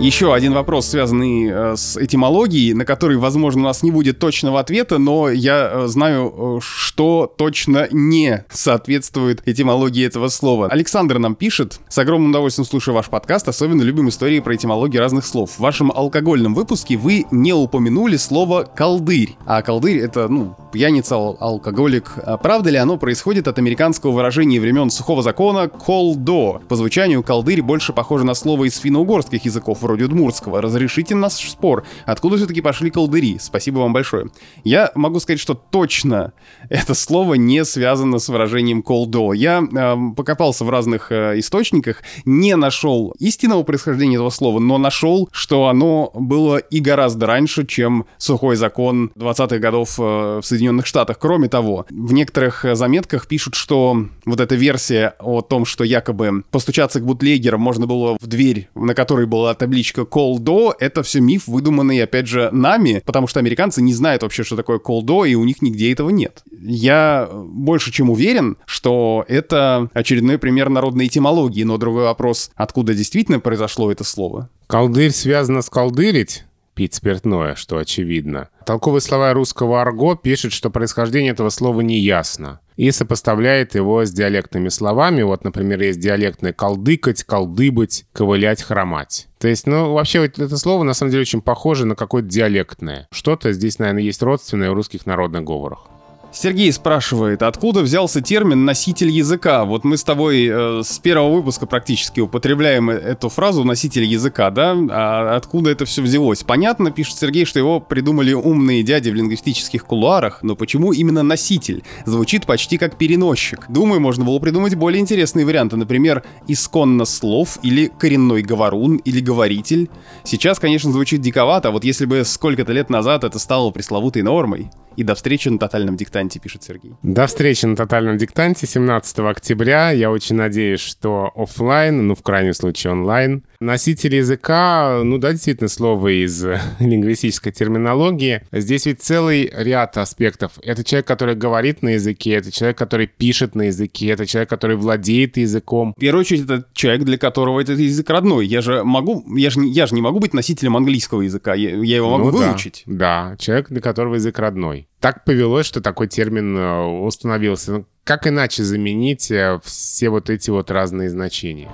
Еще один вопрос, связанный э, с этимологией, на который, возможно, у нас не будет точного ответа, но я э, знаю, э, что точно не соответствует этимологии этого слова. Александр нам пишет, с огромным удовольствием слушаю ваш подкаст, особенно любим истории про этимологии разных слов. В вашем алкогольном выпуске вы не упомянули слово «колдырь», а колдырь — это, ну, пьяница, ал- алкоголик. А правда ли оно происходит от американского выражения времен сухого закона «колдо»? По звучанию колдырь больше похоже на слово из финно-угорских языков, вроде удмуртского. Разрешите наш спор. Откуда все-таки пошли колдыри? Спасибо вам большое. Я могу сказать, что точно это слово не связано с выражением колдо. Я э, покопался в разных э, источниках, не нашел истинного происхождения этого слова, но нашел, что оно было и гораздо раньше, чем сухой закон 20-х годов э, в Соединенных Штатах. Кроме того, в некоторых заметках пишут, что вот эта версия о том, что якобы постучаться к бутлегерам можно было в дверь, на которой была табличка колдо, это все миф, выдуманный, опять же, нами, потому что американцы не знают вообще, что такое колдо, и у них нигде этого нет. Я больше чем уверен, что это очередной пример народной этимологии, но другой вопрос, откуда действительно произошло это слово? Колдырь связано с колдырить, пить спиртное, что очевидно. Толковый слова русского арго пишет, что происхождение этого слова неясно и сопоставляет его с диалектными словами. Вот, например, есть диалектные «колдыкать», «колдыбать», «ковылять», «хромать». То есть, ну, вообще вот это слово на самом деле очень похоже на какое-то диалектное. Что-то здесь, наверное, есть родственное в русских народных говорах. Сергей спрашивает, откуда взялся термин «носитель языка»? Вот мы с тобой э, с первого выпуска практически употребляем эту фразу «носитель языка», да? А откуда это все взялось? Понятно, пишет Сергей, что его придумали умные дяди в лингвистических кулуарах, но почему именно «носитель»? Звучит почти как «переносчик». Думаю, можно было придумать более интересные варианты, например, «исконно слов» или «коренной говорун» или «говоритель». Сейчас, конечно, звучит диковато, а вот если бы сколько-то лет назад это стало пресловутой нормой. И до встречи на тотальном диктанте, пишет Сергей. До встречи на тотальном диктанте 17 октября. Я очень надеюсь, что офлайн, ну, в крайнем случае онлайн. Носитель языка, ну да, действительно, слово из лингвистической терминологии. Здесь ведь целый ряд аспектов. Это человек, который говорит на языке, это человек, который пишет на языке, это человек, который владеет языком. В первую очередь, это человек, для которого этот язык родной. Я же могу, я же, я же не могу быть носителем английского языка, я, я его могу ну, выучить. Да, да, человек, для которого язык родной. Так повелось, что такой термин установился. Ну, как иначе заменить все вот эти вот разные значения?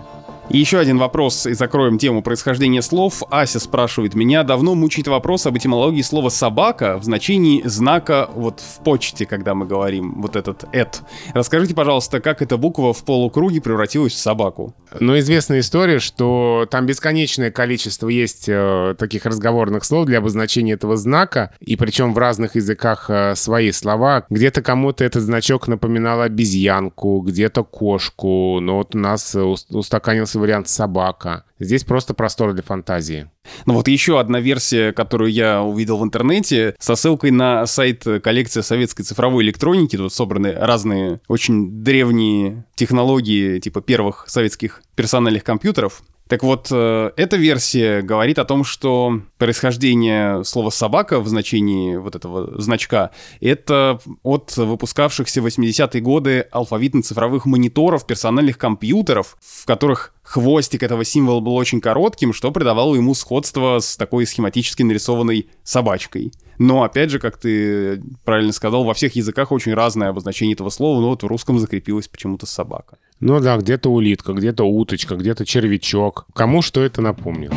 Еще один вопрос, и закроем тему происхождения слов. Ася спрашивает, меня давно мучает вопрос об этимологии слова «собака» в значении знака вот в почте, когда мы говорим вот этот «эт». Расскажите, пожалуйста, как эта буква в полукруге превратилась в собаку? Ну, известная история, что там бесконечное количество есть э, таких разговорных слов для обозначения этого знака, и причем в разных языках э, свои слова. Где-то кому-то этот значок напоминал обезьянку, где-то кошку, но вот у нас устаканился вариант собака. Здесь просто простор для фантазии. Ну вот еще одна версия, которую я увидел в интернете, со ссылкой на сайт коллекции советской цифровой электроники. Тут собраны разные очень древние технологии, типа первых советских персональных компьютеров. Так вот, э, эта версия говорит о том, что происхождение слова «собака» в значении вот этого значка — это от выпускавшихся в 80-е годы алфавитно-цифровых мониторов персональных компьютеров, в которых хвостик этого символа был очень коротким, что придавало ему сходство с такой схематически нарисованной собачкой. Но, опять же, как ты правильно сказал, во всех языках очень разное обозначение этого слова, но вот в русском закрепилось почему-то собака. Ну да, где-то улитка, где-то уточка, где-то червячок. Кому что это напомнило?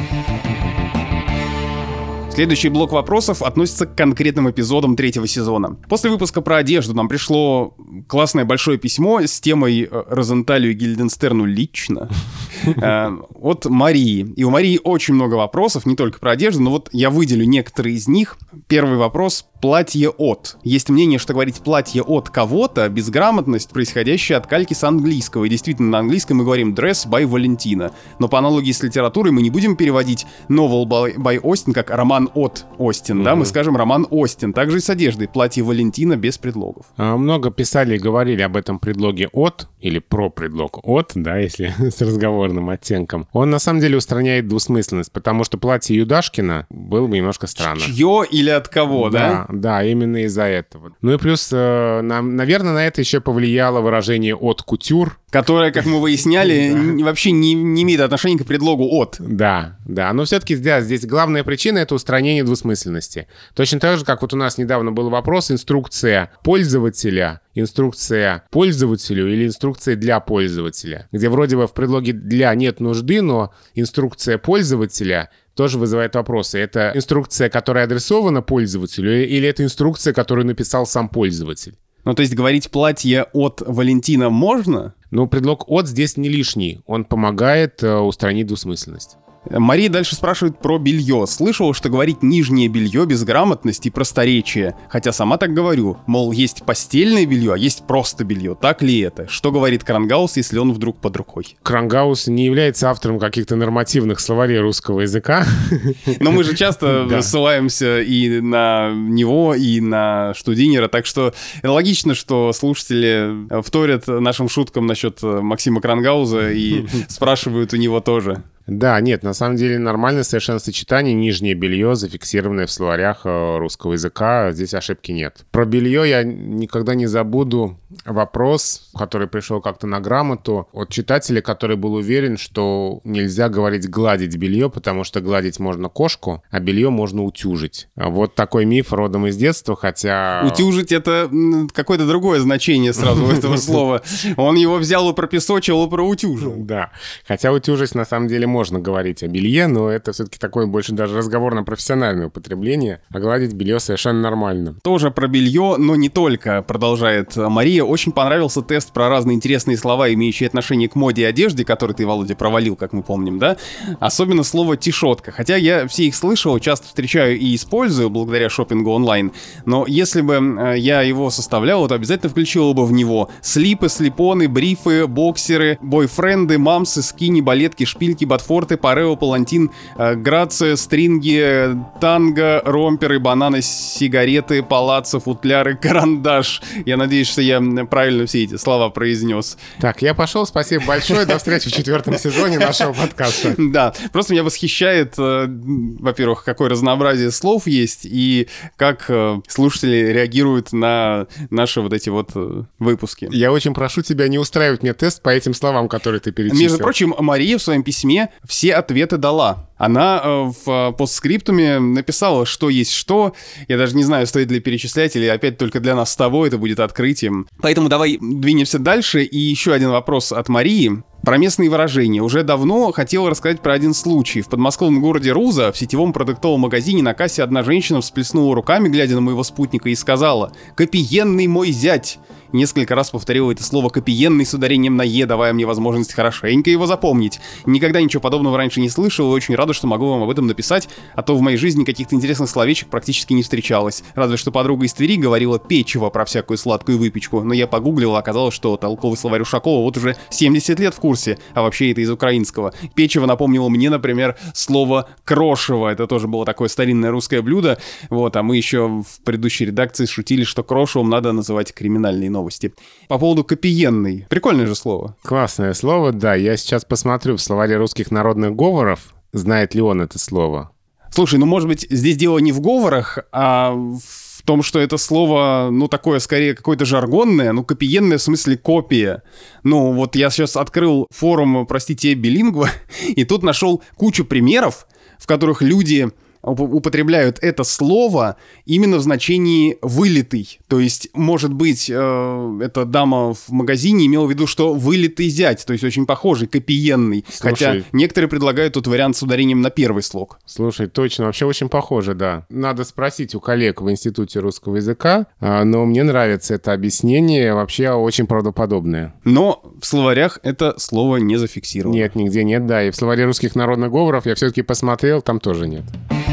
Следующий блок вопросов относится к конкретным эпизодам третьего сезона. После выпуска про одежду нам пришло классное большое письмо с темой э, Розенталю и Гильденстерну лично э, от Марии. И у Марии очень много вопросов, не только про одежду, но вот я выделю некоторые из них. Первый вопрос платье от. Есть мнение, что говорить платье от кого-то — безграмотность, происходящая от кальки с английского. И действительно, на английском мы говорим dress by Valentina. Но по аналогии с литературой мы не будем переводить novel by, Austin как роман от Остин, mm-hmm. да? Мы скажем роман Остин. Также и с одеждой. Платье Валентина без предлогов. А, много писали и говорили об этом предлоге от или про предлог от, да, если с разговорным оттенком. Он на самом деле устраняет двусмысленность, потому что платье Юдашкина было бы немножко странно. Чье или от кого, да? Да, да, именно из-за этого. Ну и плюс, э, нам, наверное, на это еще повлияло выражение «от кутюр», которое, как мы выясняли, вообще не, не имеет отношения к предлогу «от». Да, да, но все-таки да, здесь главная причина — это устранение двусмысленности. Точно так же, как вот у нас недавно был вопрос, инструкция пользователя, инструкция пользователю или инструкция для пользователя, где вроде бы в предлоге «для» нет нужды, но инструкция пользователя тоже вызывает вопросы. Это инструкция, которая адресована пользователю, или это инструкция, которую написал сам пользователь? Ну, то есть говорить платье от Валентина можно? Ну, предлог «от» здесь не лишний. Он помогает э, устранить двусмысленность. Мария дальше спрашивает про белье. Слышал, что говорить нижнее белье безграмотность и просторечие. Хотя сама так говорю. Мол, есть постельное белье, а есть просто белье. Так ли это? Что говорит Крангаус, если он вдруг под рукой? Крангаус не является автором каких-то нормативных словарей русского языка. Но мы же часто ссылаемся и на него, и на Штудинера. Так что логично, что слушатели вторят нашим шуткам насчет Максима Крангауза и спрашивают у него тоже. Да, нет, на самом деле нормальное совершенно сочетание нижнее белье, зафиксированное в словарях э, русского языка, здесь ошибки нет. Про белье я никогда не забуду вопрос, который пришел как-то на грамоту от читателя, который был уверен, что нельзя говорить гладить белье, потому что гладить можно кошку, а белье можно утюжить. Вот такой миф родом из детства, хотя... Утюжить — это какое-то другое значение сразу этого слова. Он его взял и пропесочил, и проутюжил. Да, хотя утюжить на самом деле можно говорить белье, но это все-таки такое больше даже разговорно-профессиональное употребление, а гладить белье совершенно нормально. Тоже про белье, но не только, продолжает Мария. Очень понравился тест про разные интересные слова, имеющие отношение к моде и одежде, который ты, Володя, провалил, как мы помним, да? Особенно слово «тишотка». Хотя я все их слышал, часто встречаю и использую благодаря шопингу онлайн, но если бы э, я его составлял, то обязательно включил бы в него слипы, слипоны, брифы, боксеры, бойфренды, мамсы, скини, балетки, шпильки, ботфорты, Форте, Парео, Палантин, э, Грация, Стринги, Танго, Ромперы, Бананы, Сигареты, Палаццо, Футляры, Карандаш. Я надеюсь, что я правильно все эти слова произнес. Так, я пошел, спасибо большое, до встречи в четвертом сезоне нашего подкаста. Да, просто меня восхищает, э, во-первых, какое разнообразие слов есть и как э, слушатели реагируют на наши вот эти вот выпуски. Я очень прошу тебя не устраивать мне тест по этим словам, которые ты перечислил. Между прочим, Мария в своем письме все ответы дала. Она э, в э, постскриптуме написала, что есть что. Я даже не знаю, стоит ли перечислять, или опять только для нас с тобой это будет открытием. Поэтому давай двинемся дальше. И еще один вопрос от Марии. Про местные выражения. Уже давно хотел рассказать про один случай. В подмосковном городе Руза в сетевом продуктовом магазине на кассе одна женщина всплеснула руками, глядя на моего спутника, и сказала «Копиенный мой зять!» Несколько раз повторил это слово «копиенный» с ударением на «е», давая мне возможность хорошенько его запомнить. Никогда ничего подобного раньше не слышал и очень рада, что могу вам об этом написать, а то в моей жизни каких-то интересных словечек практически не встречалось. Разве что подруга из Твери говорила «печево» про всякую сладкую выпечку, но я погуглил, оказалось, что толковый словарь Ушакова вот уже 70 лет в курсе, а вообще это из украинского. Печево напомнило мне, например, слово «крошево», это тоже было такое старинное русское блюдо, вот, а мы еще в предыдущей редакции шутили, что крошевым надо называть криминальные новости. По поводу копиенный. Прикольное же слово. Классное слово, да. Я сейчас посмотрю в словаре русских народных говоров, знает ли он это слово. Слушай, ну может быть здесь дело не в говорах, а в том, что это слово, ну, такое скорее какое-то жаргонное, ну, копиенное в смысле копия. Ну, вот я сейчас открыл форум, простите, билингва, и тут нашел кучу примеров, в которых люди употребляют это слово именно в значении вылитый. То есть, может быть, э, эта дама в магазине имела в виду, что вылитый зять, то есть очень похожий, копиенный. Слушай, Хотя некоторые предлагают тут вариант с ударением на первый слог. Слушай, точно, вообще очень похоже, да. Надо спросить у коллег в Институте русского языка, а, но мне нравится это объяснение, вообще очень правдоподобное. Но в словарях это слово не зафиксировано. Нет, нигде нет, да. И в словаре русских народных говоров я все-таки посмотрел, там тоже нет.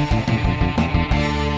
Thank you.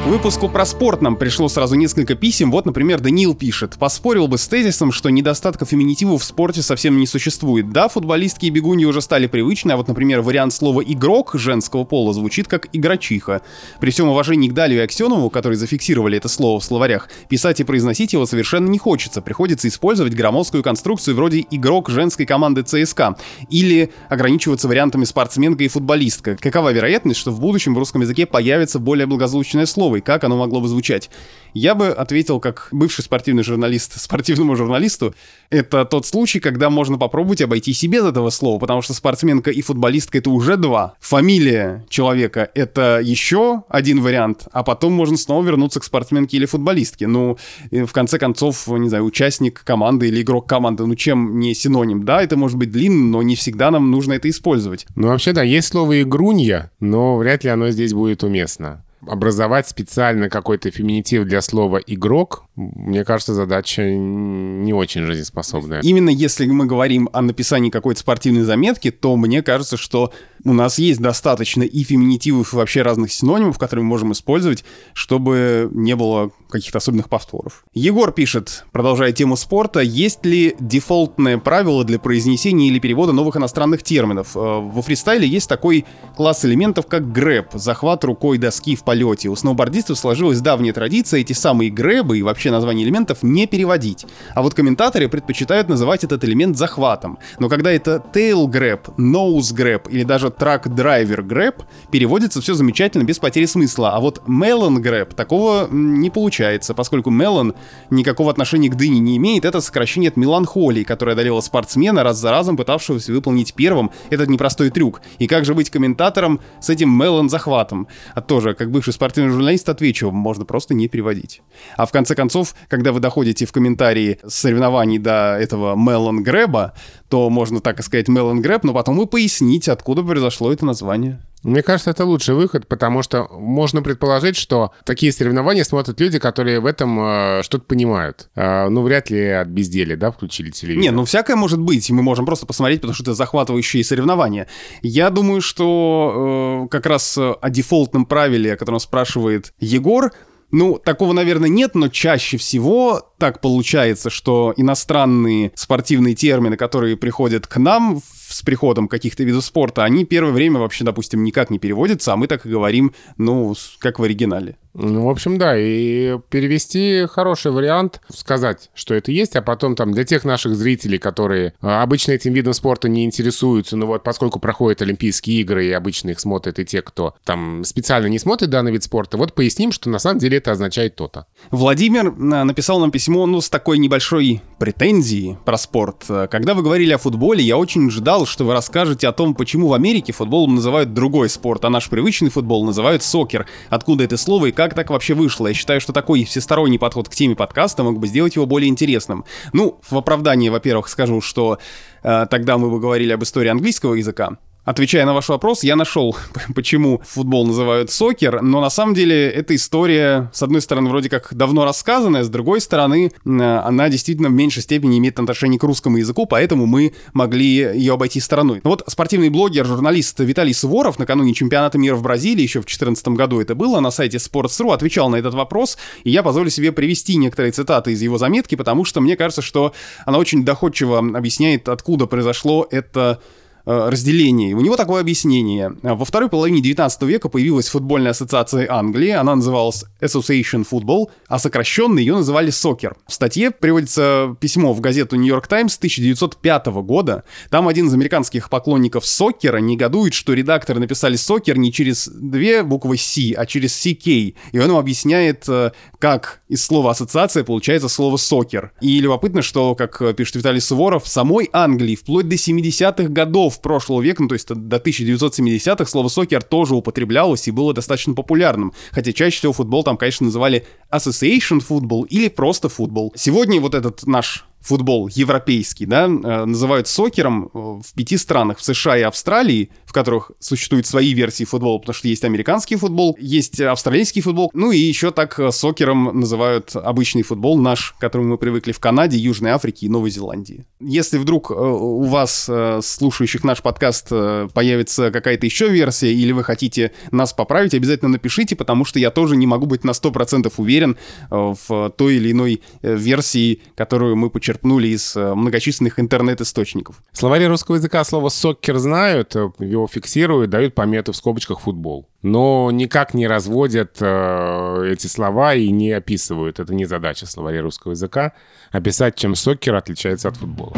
К выпуску про спорт нам пришло сразу несколько писем. Вот, например, Даниил пишет. Поспорил бы с тезисом, что недостатка феминитива в спорте совсем не существует. Да, футболистки и бегуньи уже стали привычны, а вот, например, вариант слова «игрок» женского пола звучит как «игрочиха». При всем уважении к Далию и Аксенову, которые зафиксировали это слово в словарях, писать и произносить его совершенно не хочется. Приходится использовать громоздкую конструкцию вроде «игрок женской команды ЦСКА» или ограничиваться вариантами «спортсменка» и «футболистка». Какова вероятность, что в будущем в русском языке появится более благозвучное слово? И как оно могло бы звучать. Я бы ответил, как бывший спортивный журналист спортивному журналисту, это тот случай, когда можно попробовать обойтись и без этого слова, потому что спортсменка и футболистка — это уже два. Фамилия человека — это еще один вариант, а потом можно снова вернуться к спортсменке или футболистке. Ну, в конце концов, не знаю, участник команды или игрок команды, ну чем не синоним? Да, это может быть длинно, но не всегда нам нужно это использовать. Ну, вообще, да, есть слово «игрунья», но вряд ли оно здесь будет уместно образовать специально какой-то феминитив для слова «игрок», мне кажется, задача не очень жизнеспособная. Именно если мы говорим о написании какой-то спортивной заметки, то мне кажется, что у нас есть достаточно и феминитивов, и вообще разных синонимов, которые мы можем использовать, чтобы не было каких-то особенных повторов. Егор пишет, продолжая тему спорта, есть ли дефолтное правило для произнесения или перевода новых иностранных терминов? Э, во фристайле есть такой класс элементов, как грэб, захват рукой доски в полете. У сноубордистов сложилась давняя традиция эти самые грэбы и вообще названия элементов не переводить. А вот комментаторы предпочитают называть этот элемент захватом. Но когда это tail grab, nose grab или даже track driver grab, переводится все замечательно без потери смысла. А вот melon grab такого не получается, поскольку melon никакого отношения к дыне не имеет. Это сокращение от меланхолии, которая одолела спортсмена, раз за разом пытавшегося выполнить первым этот непростой трюк. И как же быть комментатором с этим melon захватом? А тоже, как бывший спортивный журналист, отвечу, можно просто не переводить. А в конце концов, когда вы доходите в комментарии соревнований до этого melon грэба, то можно так и сказать melon grab, но потом и пояснить, откуда произошло это название. Мне кажется, это лучший выход, потому что можно предположить, что такие соревнования смотрят люди, которые в этом э, что-то понимают. Э, ну, вряд ли от безделия, да, включили телевизор. Не, ну всякое может быть, мы можем просто посмотреть, потому что это захватывающие соревнования. Я думаю, что э, как раз о дефолтном правиле, о котором спрашивает Егор, ну, такого, наверное, нет, но чаще всего так получается, что иностранные спортивные термины, которые приходят к нам с приходом каких-то видов спорта, они первое время вообще, допустим, никак не переводятся, а мы так и говорим, ну, как в оригинале. Ну, в общем, да, и перевести хороший вариант, сказать, что это есть, а потом там для тех наших зрителей, которые а, обычно этим видом спорта не интересуются, ну вот поскольку проходят Олимпийские игры, и обычно их смотрят и те, кто там специально не смотрит данный вид спорта, вот поясним, что на самом деле это означает то-то. Владимир а, написал нам письмо, ну, с такой небольшой претензией про спорт. Когда вы говорили о футболе, я очень ждал, что вы расскажете о том, почему в Америке футболом называют другой спорт, а наш привычный футбол называют сокер. Откуда это слово и как так вообще вышло? Я считаю, что такой всесторонний подход к теме подкаста мог бы сделать его более интересным. Ну, в оправдании, во-первых, скажу, что э, тогда мы бы говорили об истории английского языка, Отвечая на ваш вопрос, я нашел, почему футбол называют сокер, но на самом деле эта история, с одной стороны, вроде как давно рассказанная, с другой стороны, она действительно в меньшей степени имеет отношение к русскому языку, поэтому мы могли ее обойти стороной. Но вот спортивный блогер, журналист Виталий Суворов накануне чемпионата мира в Бразилии, еще в 2014 году это было, на сайте Sports.ru отвечал на этот вопрос, и я позволю себе привести некоторые цитаты из его заметки, потому что мне кажется, что она очень доходчиво объясняет, откуда произошло это Э, разделении. У него такое объяснение. Во второй половине 19 века появилась футбольная ассоциация Англии, она называлась Association Football, а сокращенно ее называли Сокер. В статье приводится письмо в газету New York Times 1905 года. Там один из американских поклонников сокера негодует, что редакторы написали сокер не через две буквы C, а через CK. И он ему объясняет, э, как из слова ассоциация получается слово сокер. И любопытно, что, как пишет Виталий Суворов, в самой Англии вплоть до 70-х годов концов прошлого века, ну то есть до 1970-х, слово сокер тоже употреблялось и было достаточно популярным. Хотя чаще всего футбол там, конечно, называли Association Football или просто футбол. Сегодня вот этот наш футбол европейский, да, э, называют сокером э, в пяти странах, в США и Австралии, в которых существуют свои версии футбола, потому что есть американский футбол, есть австралийский футбол, ну и еще так э, сокером называют обычный футбол наш, к которому мы привыкли в Канаде, Южной Африке и Новой Зеландии. Если вдруг у вас, слушающих наш подкаст, появится какая-то еще версия, или вы хотите нас поправить, обязательно напишите, потому что я тоже не могу быть на 100% уверен в той или иной версии, которую мы почерпнули почерпнули из э, многочисленных интернет-источников. Словари русского языка слово «соккер» знают, э, его фиксируют, дают помету в скобочках «футбол». Но никак не разводят э, эти слова и не описывают. Это не задача словаря русского языка. Описать, чем соккер отличается от футбола.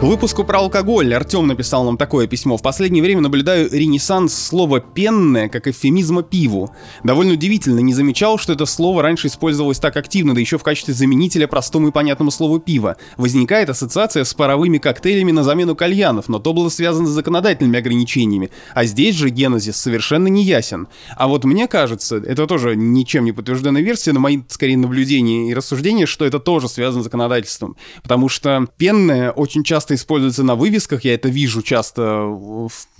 К выпуску про алкоголь Артем написал нам такое письмо. В последнее время наблюдаю ренессанс слова «пенное» как эвфемизма пиву. Довольно удивительно, не замечал, что это слово раньше использовалось так активно, да еще в качестве заменителя простому и понятному слову «пиво». Возникает ассоциация с паровыми коктейлями на замену кальянов, но то было связано с законодательными ограничениями. А здесь же генезис совершенно не ясен. А вот мне кажется, это тоже ничем не подтвержденная версия, но мои, скорее, наблюдения и рассуждения, что это тоже связано с законодательством. Потому что пенное очень часто часто используется на вывесках, я это вижу часто,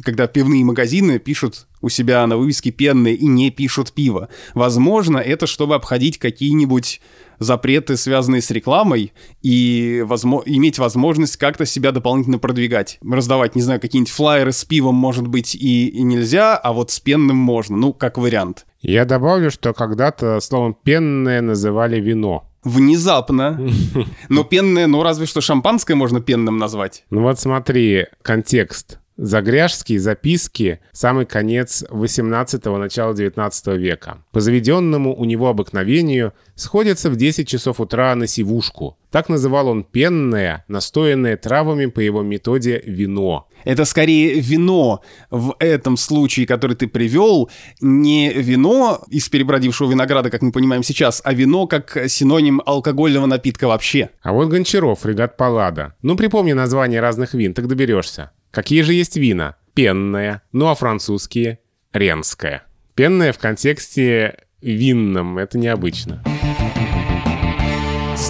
когда пивные магазины пишут у себя на вывеске пенные и не пишут пиво. Возможно, это чтобы обходить какие-нибудь запреты, связанные с рекламой, и возможно, иметь возможность как-то себя дополнительно продвигать. Раздавать, не знаю, какие-нибудь флайеры с пивом, может быть, и, и нельзя, а вот с пенным можно, ну, как вариант. Я добавлю, что когда-то словом «пенное» называли вино. Внезапно. Но пенное, ну разве что шампанское можно пенным назвать. Ну вот смотри, контекст. Загряжские записки – самый конец 18-го, начала 19 века. По заведенному у него обыкновению сходятся в 10 часов утра на сивушку. Так называл он пенное, настоянное травами по его методе вино. Это скорее вино в этом случае, который ты привел, не вино из перебродившего винограда, как мы понимаем сейчас, а вино как синоним алкогольного напитка вообще. А вот Гончаров, фрегат Паллада. Ну, припомни название разных вин, так доберешься. Какие же есть вина? Пенное. Ну а французские? Ренское. Пенное в контексте винном. Это необычно.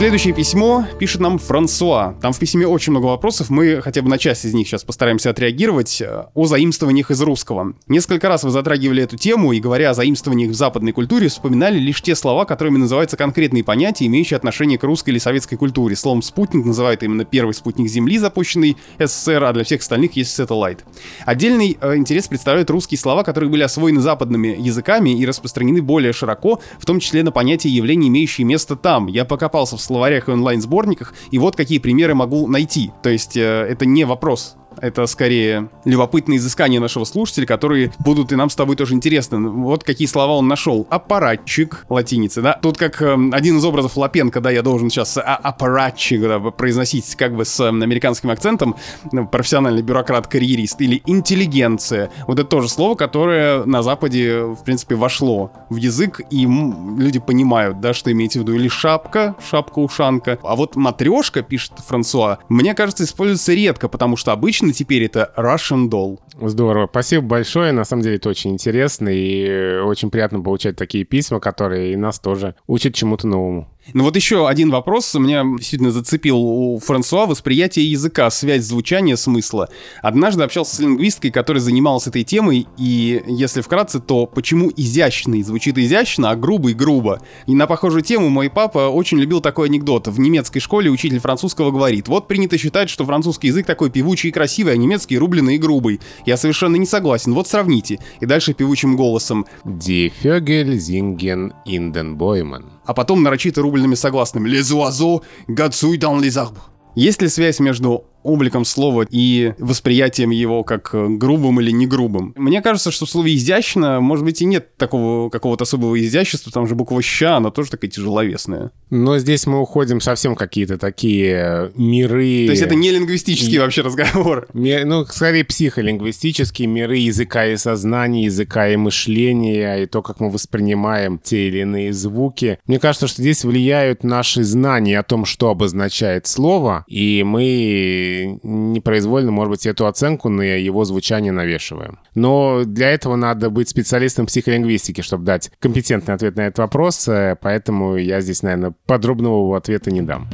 Следующее письмо пишет нам Франсуа. Там в письме очень много вопросов, мы хотя бы на часть из них сейчас постараемся отреагировать э, о заимствованиях из русского. Несколько раз вы затрагивали эту тему и, говоря о заимствованиях в западной культуре, вспоминали лишь те слова, которыми называются конкретные понятия, имеющие отношение к русской или советской культуре. Словом «спутник» называют именно первый спутник Земли, запущенный СССР, а для всех остальных есть Satellite. Отдельный э, интерес представляют русские слова, которые были освоены западными языками и распространены более широко, в том числе на понятие явления, имеющие место там. Я покопался в словарях и онлайн-сборниках, и вот какие примеры могу найти. То есть э, это не вопрос Это скорее любопытные изыскания нашего слушателя, которые будут и нам с тобой тоже интересны. Вот какие слова он нашел. Аппаратчик, латиницы, да? Тут как э, один из образов Лапенко, да, я должен сейчас а аппаратчик да, произносить как бы с американским акцентом, ну, профессиональный бюрократ-карьерист, или интеллигенция. Вот это тоже слово, которое на Западе, в принципе, вошло в язык, и люди понимают, да, что имеете в виду. Или шапка, шапка-ушанка. А вот матрешка, пишет Франсуа, мне кажется, используется редко, потому что обычно теперь это Russian doll. Здорово. Спасибо большое. На самом деле это очень интересно и очень приятно получать такие письма, которые нас тоже учат чему-то новому. Ну вот еще один вопрос меня действительно зацепил у Франсуа восприятие языка, связь звучания, смысла. Однажды общался с лингвисткой, которая занималась этой темой, и если вкратце, то почему изящный звучит изящно, а грубый грубо. И на похожую тему мой папа очень любил такой анекдот. В немецкой школе учитель французского говорит, вот принято считать, что французский язык такой певучий и красивый, а немецкий рубленый и грубый. Я совершенно не согласен, вот сравните. И дальше певучим голосом. Die Vögel singen in den Bäumen а потом нарочито рубльными согласными «Les oiseaux gazouillent dans les arbres». Есть ли связь между обликом слова и восприятием его как э, грубым или не грубым. Мне кажется, что в слове «изящно», может быть, и нет такого какого-то особого изящества, там же буква «ща», она тоже такая тяжеловесная. Но здесь мы уходим совсем какие-то такие миры... То есть это не лингвистический и... вообще разговор? Ну, скорее психолингвистические миры языка и сознания, языка и мышления, и то, как мы воспринимаем те или иные звуки. Мне кажется, что здесь влияют наши знания о том, что обозначает слово, и мы непроизвольно, может быть, эту оценку на его звучание навешиваем. Но для этого надо быть специалистом психолингвистики, чтобы дать компетентный ответ на этот вопрос, э, поэтому я здесь, наверное, подробного ответа не дам.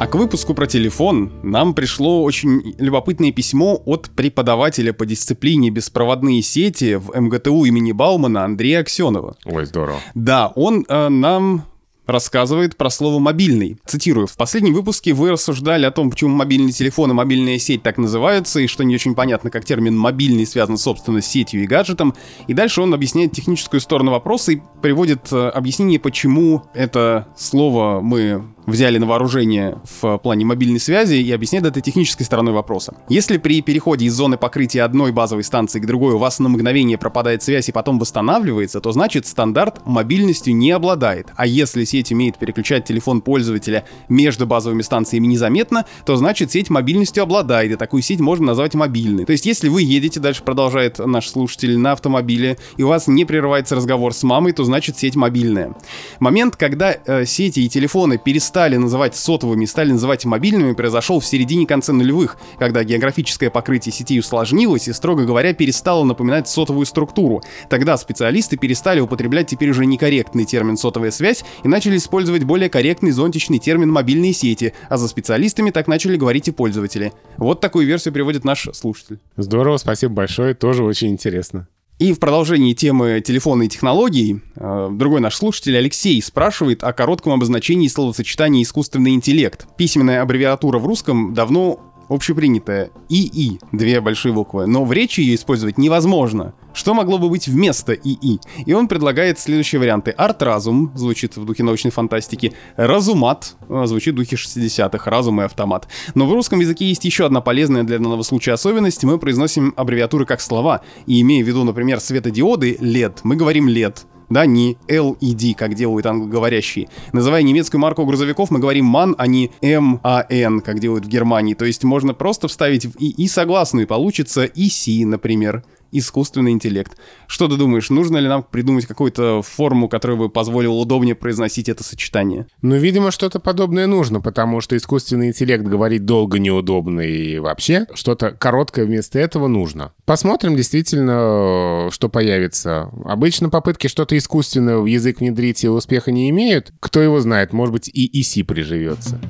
А к выпуску про телефон нам пришло очень любопытное письмо от преподавателя по дисциплине беспроводные сети в МГТУ имени Баумана Андрея Аксенова. Ой, здорово. Да, он э, нам рассказывает про слово «мобильный». Цитирую. «В последнем выпуске вы рассуждали о том, почему мобильный телефон и мобильная сеть так называются, и что не очень понятно, как термин «мобильный» связан, собственно, с сетью и гаджетом. И дальше он объясняет техническую сторону вопроса и приводит э, объяснение, почему это слово мы взяли на вооружение в плане мобильной связи и объясняет это технической стороной вопроса. Если при переходе из зоны покрытия одной базовой станции к другой у вас на мгновение пропадает связь и потом восстанавливается, то значит стандарт мобильностью не обладает. А если сеть умеет переключать телефон пользователя между базовыми станциями незаметно, то значит сеть мобильностью обладает, и такую сеть можно назвать мобильной. То есть если вы едете, дальше продолжает наш слушатель, на автомобиле, и у вас не прерывается разговор с мамой, то значит сеть мобильная. Момент, когда э, сети и телефоны перестали стали называть сотовыми, стали называть мобильными, произошел в середине-конце нулевых, когда географическое покрытие сетей усложнилось и, строго говоря, перестало напоминать сотовую структуру. Тогда специалисты перестали употреблять теперь уже некорректный термин «сотовая связь» и начали использовать более корректный зонтичный термин «мобильные сети», а за специалистами так начали говорить и пользователи. Вот такую версию приводит наш слушатель. Здорово, спасибо большое, тоже очень интересно. И в продолжении темы телефонной технологий, э, другой наш слушатель Алексей спрашивает о коротком обозначении словосочетания «искусственный интеллект». Письменная аббревиатура в русском давно общепринятая ИИ, две большие буквы, но в речи ее использовать невозможно. Что могло бы быть вместо ИИ? И он предлагает следующие варианты. Арт-разум, звучит в духе научной фантастики. Разумат, звучит в духе 60-х, разум и автомат. Но в русском языке есть еще одна полезная для данного случая особенность. Мы произносим аббревиатуры как слова. И имея в виду, например, светодиоды LED, мы говорим LED да, не LED, как делают англоговорящие. Называя немецкую марку грузовиков, мы говорим MAN, а не MAN, как делают в Германии. То есть можно просто вставить в и согласную, и получится EC, например искусственный интеллект. Что ты думаешь, нужно ли нам придумать какую-то форму, которая бы позволила удобнее произносить это сочетание? Ну, видимо, что-то подобное нужно, потому что искусственный интеллект говорить долго неудобно и вообще что-то короткое вместо этого нужно. Посмотрим действительно, что появится. Обычно попытки что-то искусственное в язык внедрить и успеха не имеют. Кто его знает, может быть и EC приживется.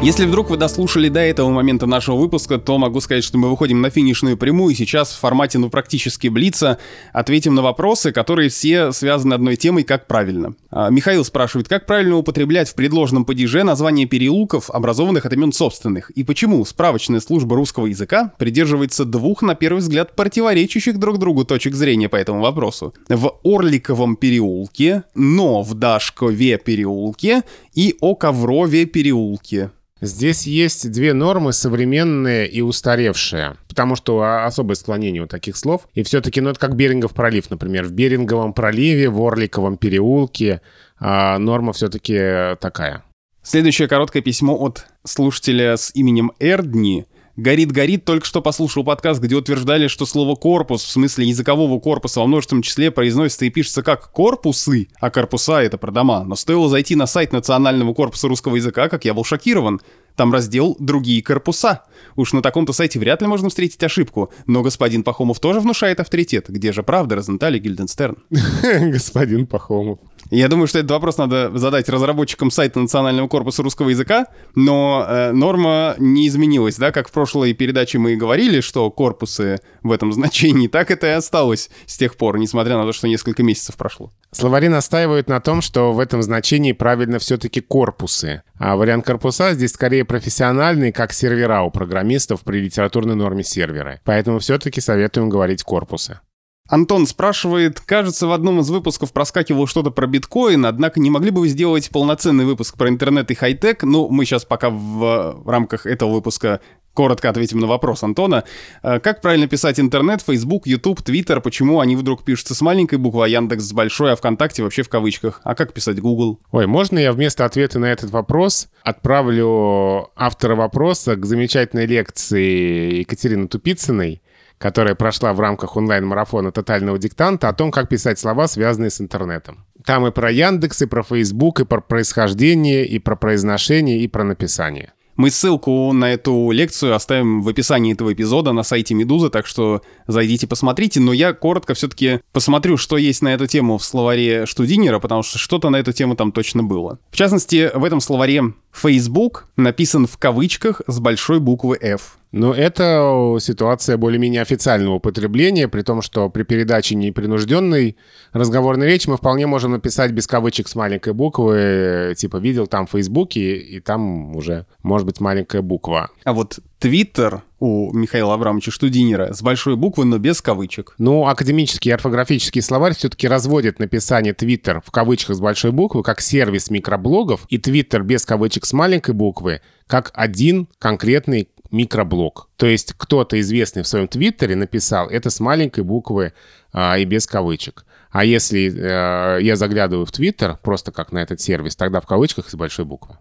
Если вдруг вы дослушали до этого момента нашего выпуска, то могу сказать, что мы выходим на финишную прямую, и сейчас в формате, ну, практически блица, ответим на вопросы, которые все связаны одной темой, как правильно. А, Михаил спрашивает, как правильно употреблять в предложенном падеже название переулков, образованных от имен собственных, и почему справочная служба русского языка придерживается двух, на первый взгляд, противоречащих друг другу точек зрения по этому вопросу. В Орликовом переулке, но в Дашкове переулке и о Коврове переулке. Здесь есть две нормы, современные и устаревшие, потому что особое склонение у таких слов. И все-таки, ну это как Берингов пролив, например. В Беринговом проливе, в Орликовом переулке а норма все-таки такая. Следующее короткое письмо от слушателя с именем Эрдни – Горит-горит только что послушал подкаст, где утверждали, что слово «корпус» в смысле языкового корпуса во множественном числе произносится и пишется как «корпусы», а «корпуса» — это про дома. Но стоило зайти на сайт Национального корпуса русского языка, как я был шокирован. Там раздел «Другие корпуса». Уж на таком-то сайте вряд ли можно встретить ошибку. Но господин Пахомов тоже внушает авторитет. Где же правда, Розенталь Гильденстерн? Господин Пахомов. Я думаю, что этот вопрос надо задать разработчикам сайта Национального корпуса русского языка, но э, норма не изменилась, да, как в прошлой передаче мы и говорили, что корпусы в этом значении, так это и осталось с тех пор, несмотря на то, что несколько месяцев прошло. Словари настаивают на том, что в этом значении правильно все-таки корпусы, а вариант корпуса здесь скорее профессиональный, как сервера у программистов при литературной норме сервера. Поэтому все-таки советуем говорить корпусы. Антон спрашивает, кажется, в одном из выпусков проскакивало что-то про биткоин, однако не могли бы вы сделать полноценный выпуск про интернет и хай-тек? Ну, мы сейчас пока в рамках этого выпуска коротко ответим на вопрос Антона. Э, как правильно писать интернет, Facebook, YouTube, Twitter? Почему они вдруг пишутся с маленькой буквы, а Яндекс с большой, а ВКонтакте вообще в кавычках? А как писать Google? Ой, можно я вместо ответа на этот вопрос отправлю автора вопроса к замечательной лекции Екатерины Тупицыной, которая прошла в рамках онлайн-марафона «Тотального диктанта» о том, как писать слова, связанные с интернетом. Там и про Яндекс, и про Facebook, и про происхождение, и про произношение, и про написание. Мы ссылку на эту лекцию оставим в описании этого эпизода на сайте Медузы, так что зайдите посмотрите. Но я коротко все-таки посмотрю, что есть на эту тему в словаре Штудинера, потому что что-то на эту тему там точно было. В частности, в этом словаре Facebook написан в кавычках с большой буквы F. Но это ситуация более-менее официального употребления, при том, что при передаче непринужденной разговорной речи мы вполне можем написать без кавычек с маленькой буквы, типа «видел там в Фейсбуке», и там уже может быть маленькая буква. А вот Твиттер у Михаила Абрамовича Штудинера с большой буквы, но без кавычек. Ну, академический орфографический словарь все-таки разводит написание Твиттер в кавычках с большой буквы как сервис микроблогов и Твиттер без кавычек с маленькой буквы как один конкретный микроблог. То есть кто-то известный в своем твиттере написал это с маленькой буквы а, и без кавычек. А если э, я заглядываю в твиттер, просто как на этот сервис, тогда в кавычках с большой буквы.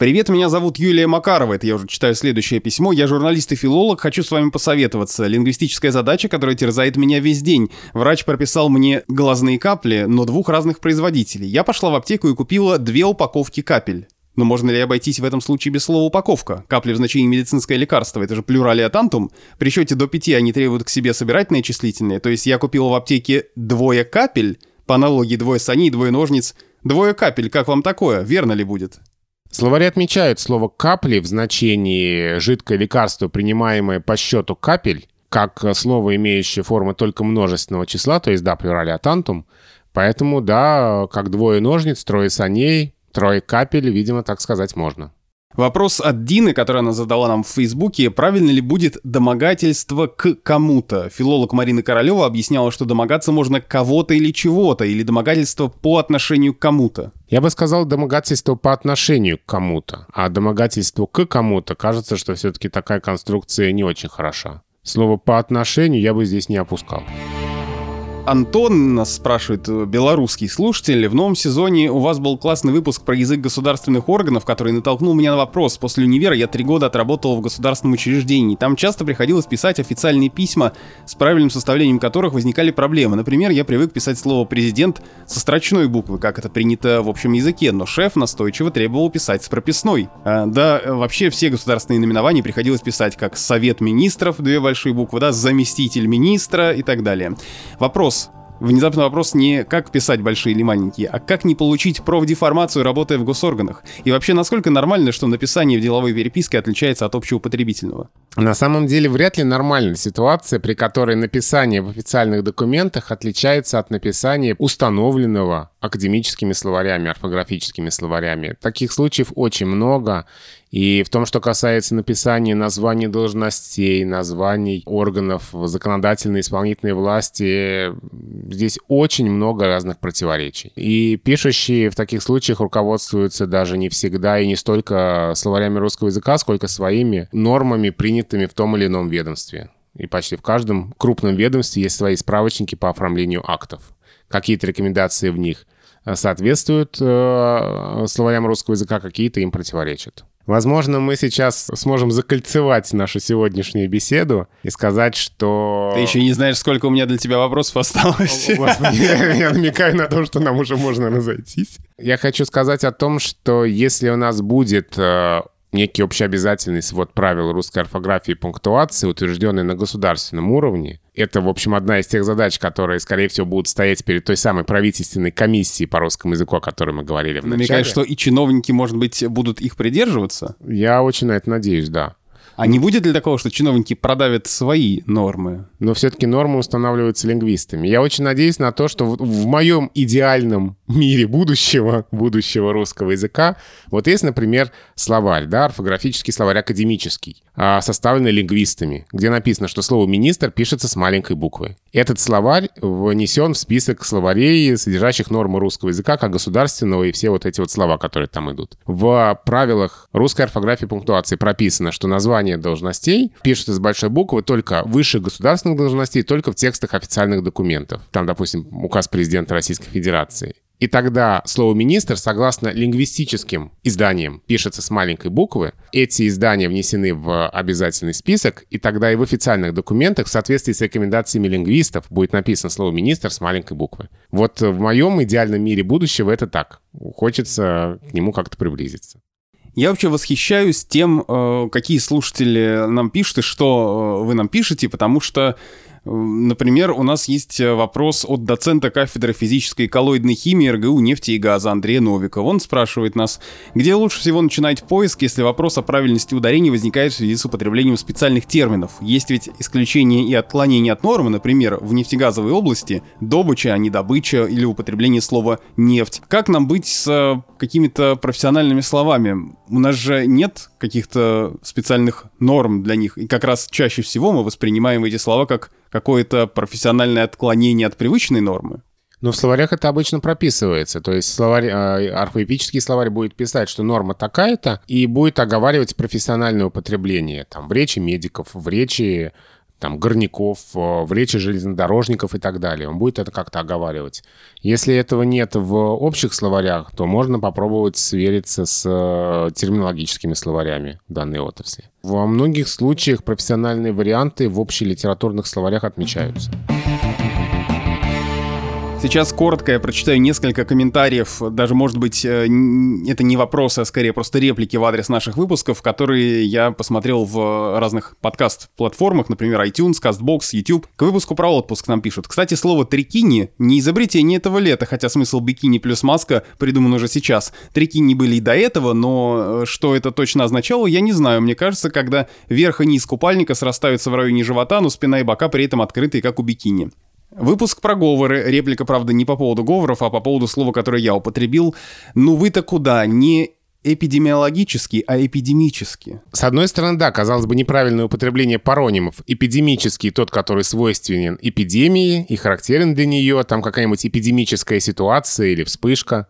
Привет, меня зовут Юлия Макарова, это я уже читаю следующее письмо. Я журналист и филолог, хочу с вами посоветоваться. Лингвистическая задача, которая терзает меня весь день. Врач прописал мне глазные капли, но двух разных производителей. Я пошла в аптеку и купила две упаковки капель. Но можно ли обойтись в этом случае без слова «упаковка»? Капли в значении медицинское лекарство, это же плюралия тантум. При счете до пяти они требуют к себе собирательные числительные, то есть я купил в аптеке двое капель, по аналогии двое саней, двое ножниц. Двое капель, как вам такое? Верно ли будет? Словари отмечают слово «капли» в значении «жидкое лекарство, принимаемое по счету капель», как слово, имеющее форму только множественного числа, то есть да, плюралия тантум. Поэтому, да, как двое ножниц, трое саней, Трое капель, видимо, так сказать можно. Вопрос от Дины, который она задала нам в Фейсбуке. Правильно ли будет домогательство к кому-то? Филолог Марина Королева объясняла, что домогаться можно кого-то или чего-то, или домогательство по отношению к кому-то. Я бы сказал домогательство по отношению к кому-то. А домогательство к кому-то, кажется, что все-таки такая конструкция не очень хороша. Слово «по отношению» я бы здесь не опускал. Антон нас спрашивает, э, белорусский слушатель, в новом сезоне у вас был классный выпуск про язык государственных органов, который натолкнул меня на вопрос. После универа я три года отработал в государственном учреждении. Там часто приходилось писать официальные письма, с правильным составлением которых возникали проблемы. Например, я привык писать слово «президент» со строчной буквы, как это принято в общем языке, но шеф настойчиво требовал писать с прописной. А, да, вообще все государственные наименования приходилось писать как «совет министров», две большие буквы, да, «заместитель министра» и так далее. Вопрос, Внезапно вопрос не как писать большие или маленькие, а как не получить профдеформацию, работая в госорганах. И вообще, насколько нормально, что написание в деловой переписке отличается от общего потребительного? На самом деле вряд ли нормальная ситуация, при которой написание в официальных документах отличается от написания установленного академическими словарями, орфографическими словарями. Таких случаев очень много. И в том, что касается написания названий должностей, названий органов законодательной и исполнительной власти, здесь очень много разных противоречий. И пишущие в таких случаях руководствуются даже не всегда и не столько словарями русского языка, сколько своими нормами, принятыми в том или ином ведомстве. И почти в каждом крупном ведомстве есть свои справочники по оформлению актов. Какие-то рекомендации в них соответствуют э, словарям русского языка, какие-то им противоречат. Возможно, мы сейчас сможем закольцевать нашу сегодняшнюю беседу и сказать, что... Ты еще не знаешь, сколько у меня для тебя вопросов осталось. Я намекаю на то, что нам уже можно разойтись. Я хочу сказать о том, что если у нас будет э, некий общеобязательный свод правил русской орфографии и пунктуации, утвержденный на государственном уровне. Это, в общем, одна из тех задач, которые, скорее всего, будут стоять перед той самой правительственной комиссией по русскому языку, о которой мы говорили в начале. Намекаешь, что и чиновники, может быть, будут их придерживаться? Я очень на это надеюсь, да. А не будет ли такого, что чиновники продавят свои нормы? Но все-таки нормы устанавливаются лингвистами. Я очень надеюсь на то, что в, в моем идеальном мире будущего, будущего русского языка, вот есть, например, словарь, да, орфографический словарь академический, составленный лингвистами, где написано, что слово «министр» пишется с маленькой буквы. Этот словарь внесен в список словарей, содержащих нормы русского языка, как государственного, и все вот эти вот слова, которые там идут. В правилах русской орфографии и пунктуации прописано, что название должностей пишутся с большой буквы только выше государственных должностей, только в текстах официальных документов. Там, допустим, указ президента Российской Федерации. И тогда слово «министр», согласно лингвистическим изданиям, пишется с маленькой буквы. Эти издания внесены в обязательный список, и тогда и в официальных документах в соответствии с рекомендациями лингвистов будет написано слово «министр» с маленькой буквы. Вот в моем идеальном мире будущего это так. Хочется к нему как-то приблизиться. Я вообще восхищаюсь тем, э, какие слушатели нам пишут и что э, вы нам пишете, потому что Например, у нас есть э, вопрос от доцента кафедры физической и коллоидной химии РГУ нефти и газа Андрея Новикова. Он спрашивает нас, где лучше всего начинать поиск, если вопрос о правильности ударений возникает в связи с употреблением специальных терминов. Есть ведь исключения и отклонения от нормы, например, в нефтегазовой области добыча, а не добыча или употребление слова «нефть». Как нам быть с э, какими-то профессиональными словами? У нас же нет каких-то специальных норм для них, и как раз чаще всего мы воспринимаем эти слова как какое-то профессиональное отклонение от привычной нормы. Но в словарях это обычно прописывается. То есть словарь, э, орфоэпический словарь будет писать, что норма такая-то, и будет оговаривать профессиональное употребление. Там, в речи медиков, в речи там, горняков, э, в речи железнодорожников и так далее. Он будет это как-то оговаривать. Если этого нет в общих словарях, то можно попробовать свериться с э, терминологическими словарями данной отрасли. Во многих случаях профессиональные варианты в общелитературных словарях отмечаются. Сейчас коротко я прочитаю несколько комментариев, даже, может быть, э, это не вопросы, а скорее просто реплики в адрес наших выпусков, которые я посмотрел в разных подкаст-платформах, например, iTunes, CastBox, YouTube. К выпуску про отпуск нам пишут. Кстати, слово «трикини» не изобретение этого лета, хотя смысл бикини плюс маска придуман уже сейчас. Трикини были и до этого, но э, что это точно означало, я не знаю. Мне кажется, когда верх и низ купальника срастаются в районе живота, но спина и бока при этом открытые, как у бикини. Выпуск про говоры. Реплика, правда, не по поводу говоров, а по поводу слова, которое я употребил. Ну вы-то куда? Не эпидемиологический, а эпидемический. С одной стороны, да, казалось бы, неправильное употребление паронимов. Эпидемический тот, который свойственен эпидемии и характерен для нее, там какая-нибудь эпидемическая ситуация или вспышка.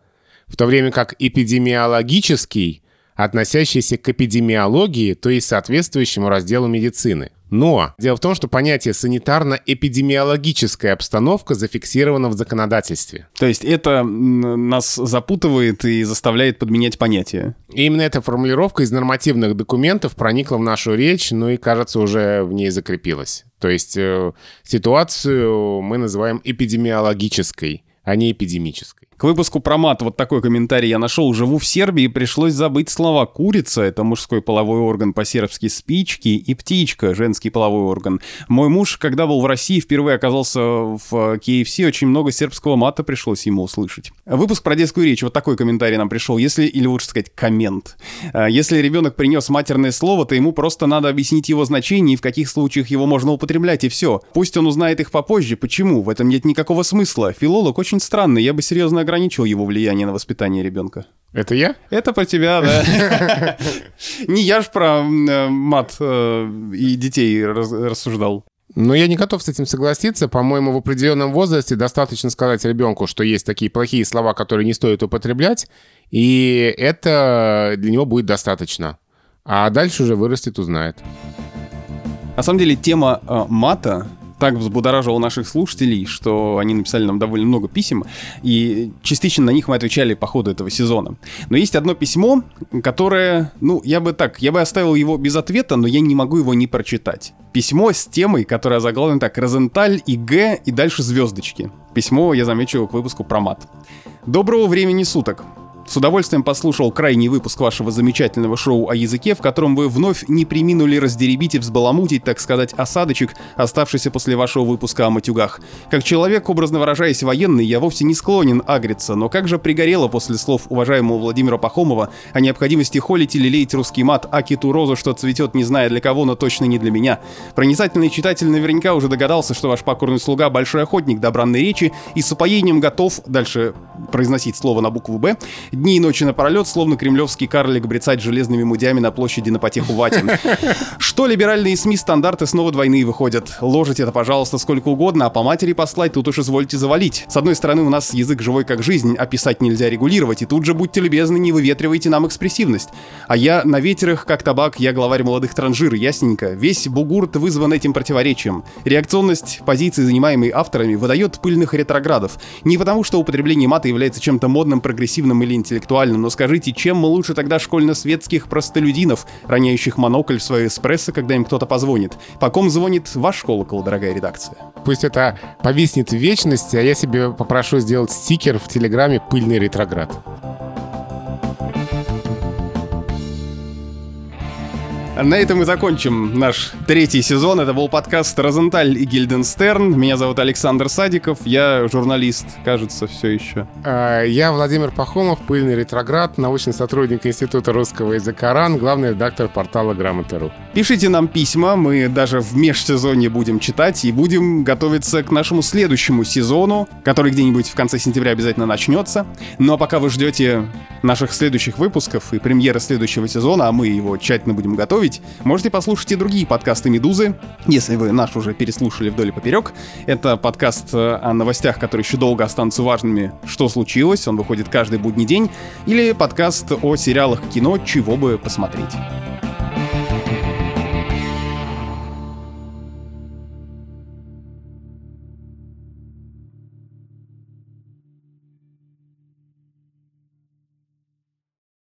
В то время как эпидемиологический, относящийся к эпидемиологии, то есть соответствующему разделу медицины. Но дело в том, что понятие санитарно-эпидемиологическая обстановка зафиксировано в законодательстве. То есть это нас запутывает и заставляет подменять понятия. И именно эта формулировка из нормативных документов проникла в нашу речь, ну и, кажется, уже в ней закрепилась. То есть э, ситуацию мы называем эпидемиологической, а не эпидемической. К выпуску про мат вот такой комментарий я нашел. Живу в Сербии, пришлось забыть слова «курица» — это мужской половой орган по-сербски «спички» и «птичка» — женский половой орган. Мой муж, когда был в России, впервые оказался в KFC, очень много сербского мата пришлось ему услышать. Выпуск про детскую речь. Вот такой комментарий нам пришел. Если, или лучше сказать, коммент. А, если ребенок принес матерное слово, то ему просто надо объяснить его значение и в каких случаях его можно употреблять, и все. Пусть он узнает их попозже. Почему? В этом нет никакого смысла. Филолог очень странный. Я бы серьезно ограничил его влияние на воспитание ребенка. Это я? Это про тебя, да. Не я ж про э, мат э, и детей рассуждал. Но я не готов с этим согласиться. По-моему, в определенном возрасте достаточно сказать ребенку, что есть такие плохие слова, которые не стоит употреблять, и это для него будет достаточно. А дальше уже вырастет, узнает. На самом деле, тема э, мата так взбудоражил наших слушателей, что они написали нам довольно много писем, и частично на них мы отвечали по ходу этого сезона. Но есть одно письмо, которое, ну, я бы так, я бы оставил его без ответа, но я не могу его не прочитать. Письмо с темой, которая заглавлена так «Розенталь» и «Г» и дальше звездочки. Письмо я замечу к выпуску про мат. Доброго времени суток. С удовольствием послушал крайний выпуск вашего замечательного шоу о языке, в котором вы вновь не приминули раздеребить и взбаламутить, так сказать, осадочек, оставшийся после вашего выпуска о матюгах. Как человек, образно выражаясь военный, я вовсе не склонен агриться, но как же пригорело после слов уважаемого Владимира Пахомова о необходимости холить или леять русский мат, аки ту розу, что цветет, не зная для кого, но точно не для меня. Проницательный читатель наверняка уже догадался, что ваш покорный слуга большой охотник до бранной речи и с упоением готов, дальше произносить слово на букву «Б», дни и ночи напролет, словно кремлевский карлик, брецать железными мудями на площади на потеху ватин. Что либеральные СМИ стандарты снова двойные выходят. Ложить это, пожалуйста, сколько угодно, а по матери послать тут уж извольте завалить. С одной стороны, у нас язык живой как жизнь, а писать нельзя регулировать, и тут же, будьте любезны, не выветривайте нам экспрессивность. А я на ветерах, как табак, я главарь молодых транжир, ясненько. Весь бугурт вызван этим противоречием. Реакционность позиций, занимаемой авторами, выдает пыльных ретроградов. Не потому, что употребление мата является чем-то модным, прогрессивным или интеллектуальным, но скажите, чем мы лучше тогда школьно-светских простолюдинов, роняющих монокль в свое эспрессо, когда им кто-то позвонит? По ком звонит ваш колокол, дорогая редакция? Пусть это повиснет в вечности, а я себе попрошу сделать стикер в Телеграме «Пыльный ретроград». На этом мы закончим наш третий сезон. Это был подкаст «Розенталь и Гильденстерн». Меня зовут Александр Садиков. Я журналист, кажется, все еще. А, я Владимир Пахомов, пыльный ретроград, научный сотрудник Института русского языка РАН, главный редактор портала Грамота.ру. Пишите нам письма, мы даже в межсезонье будем читать и будем готовиться к нашему следующему сезону, который где-нибудь в конце сентября обязательно начнется. Ну а пока вы ждете наших следующих выпусков и премьеры следующего сезона, а мы его тщательно будем готовить, забыть, можете послушать и другие подкасты «Медузы», если вы наш уже переслушали вдоль и поперек. Это подкаст э, о новостях, которые еще долго останутся важными «Что случилось?», он выходит каждый будний день, или подкаст о сериалах кино «Чего бы посмотреть».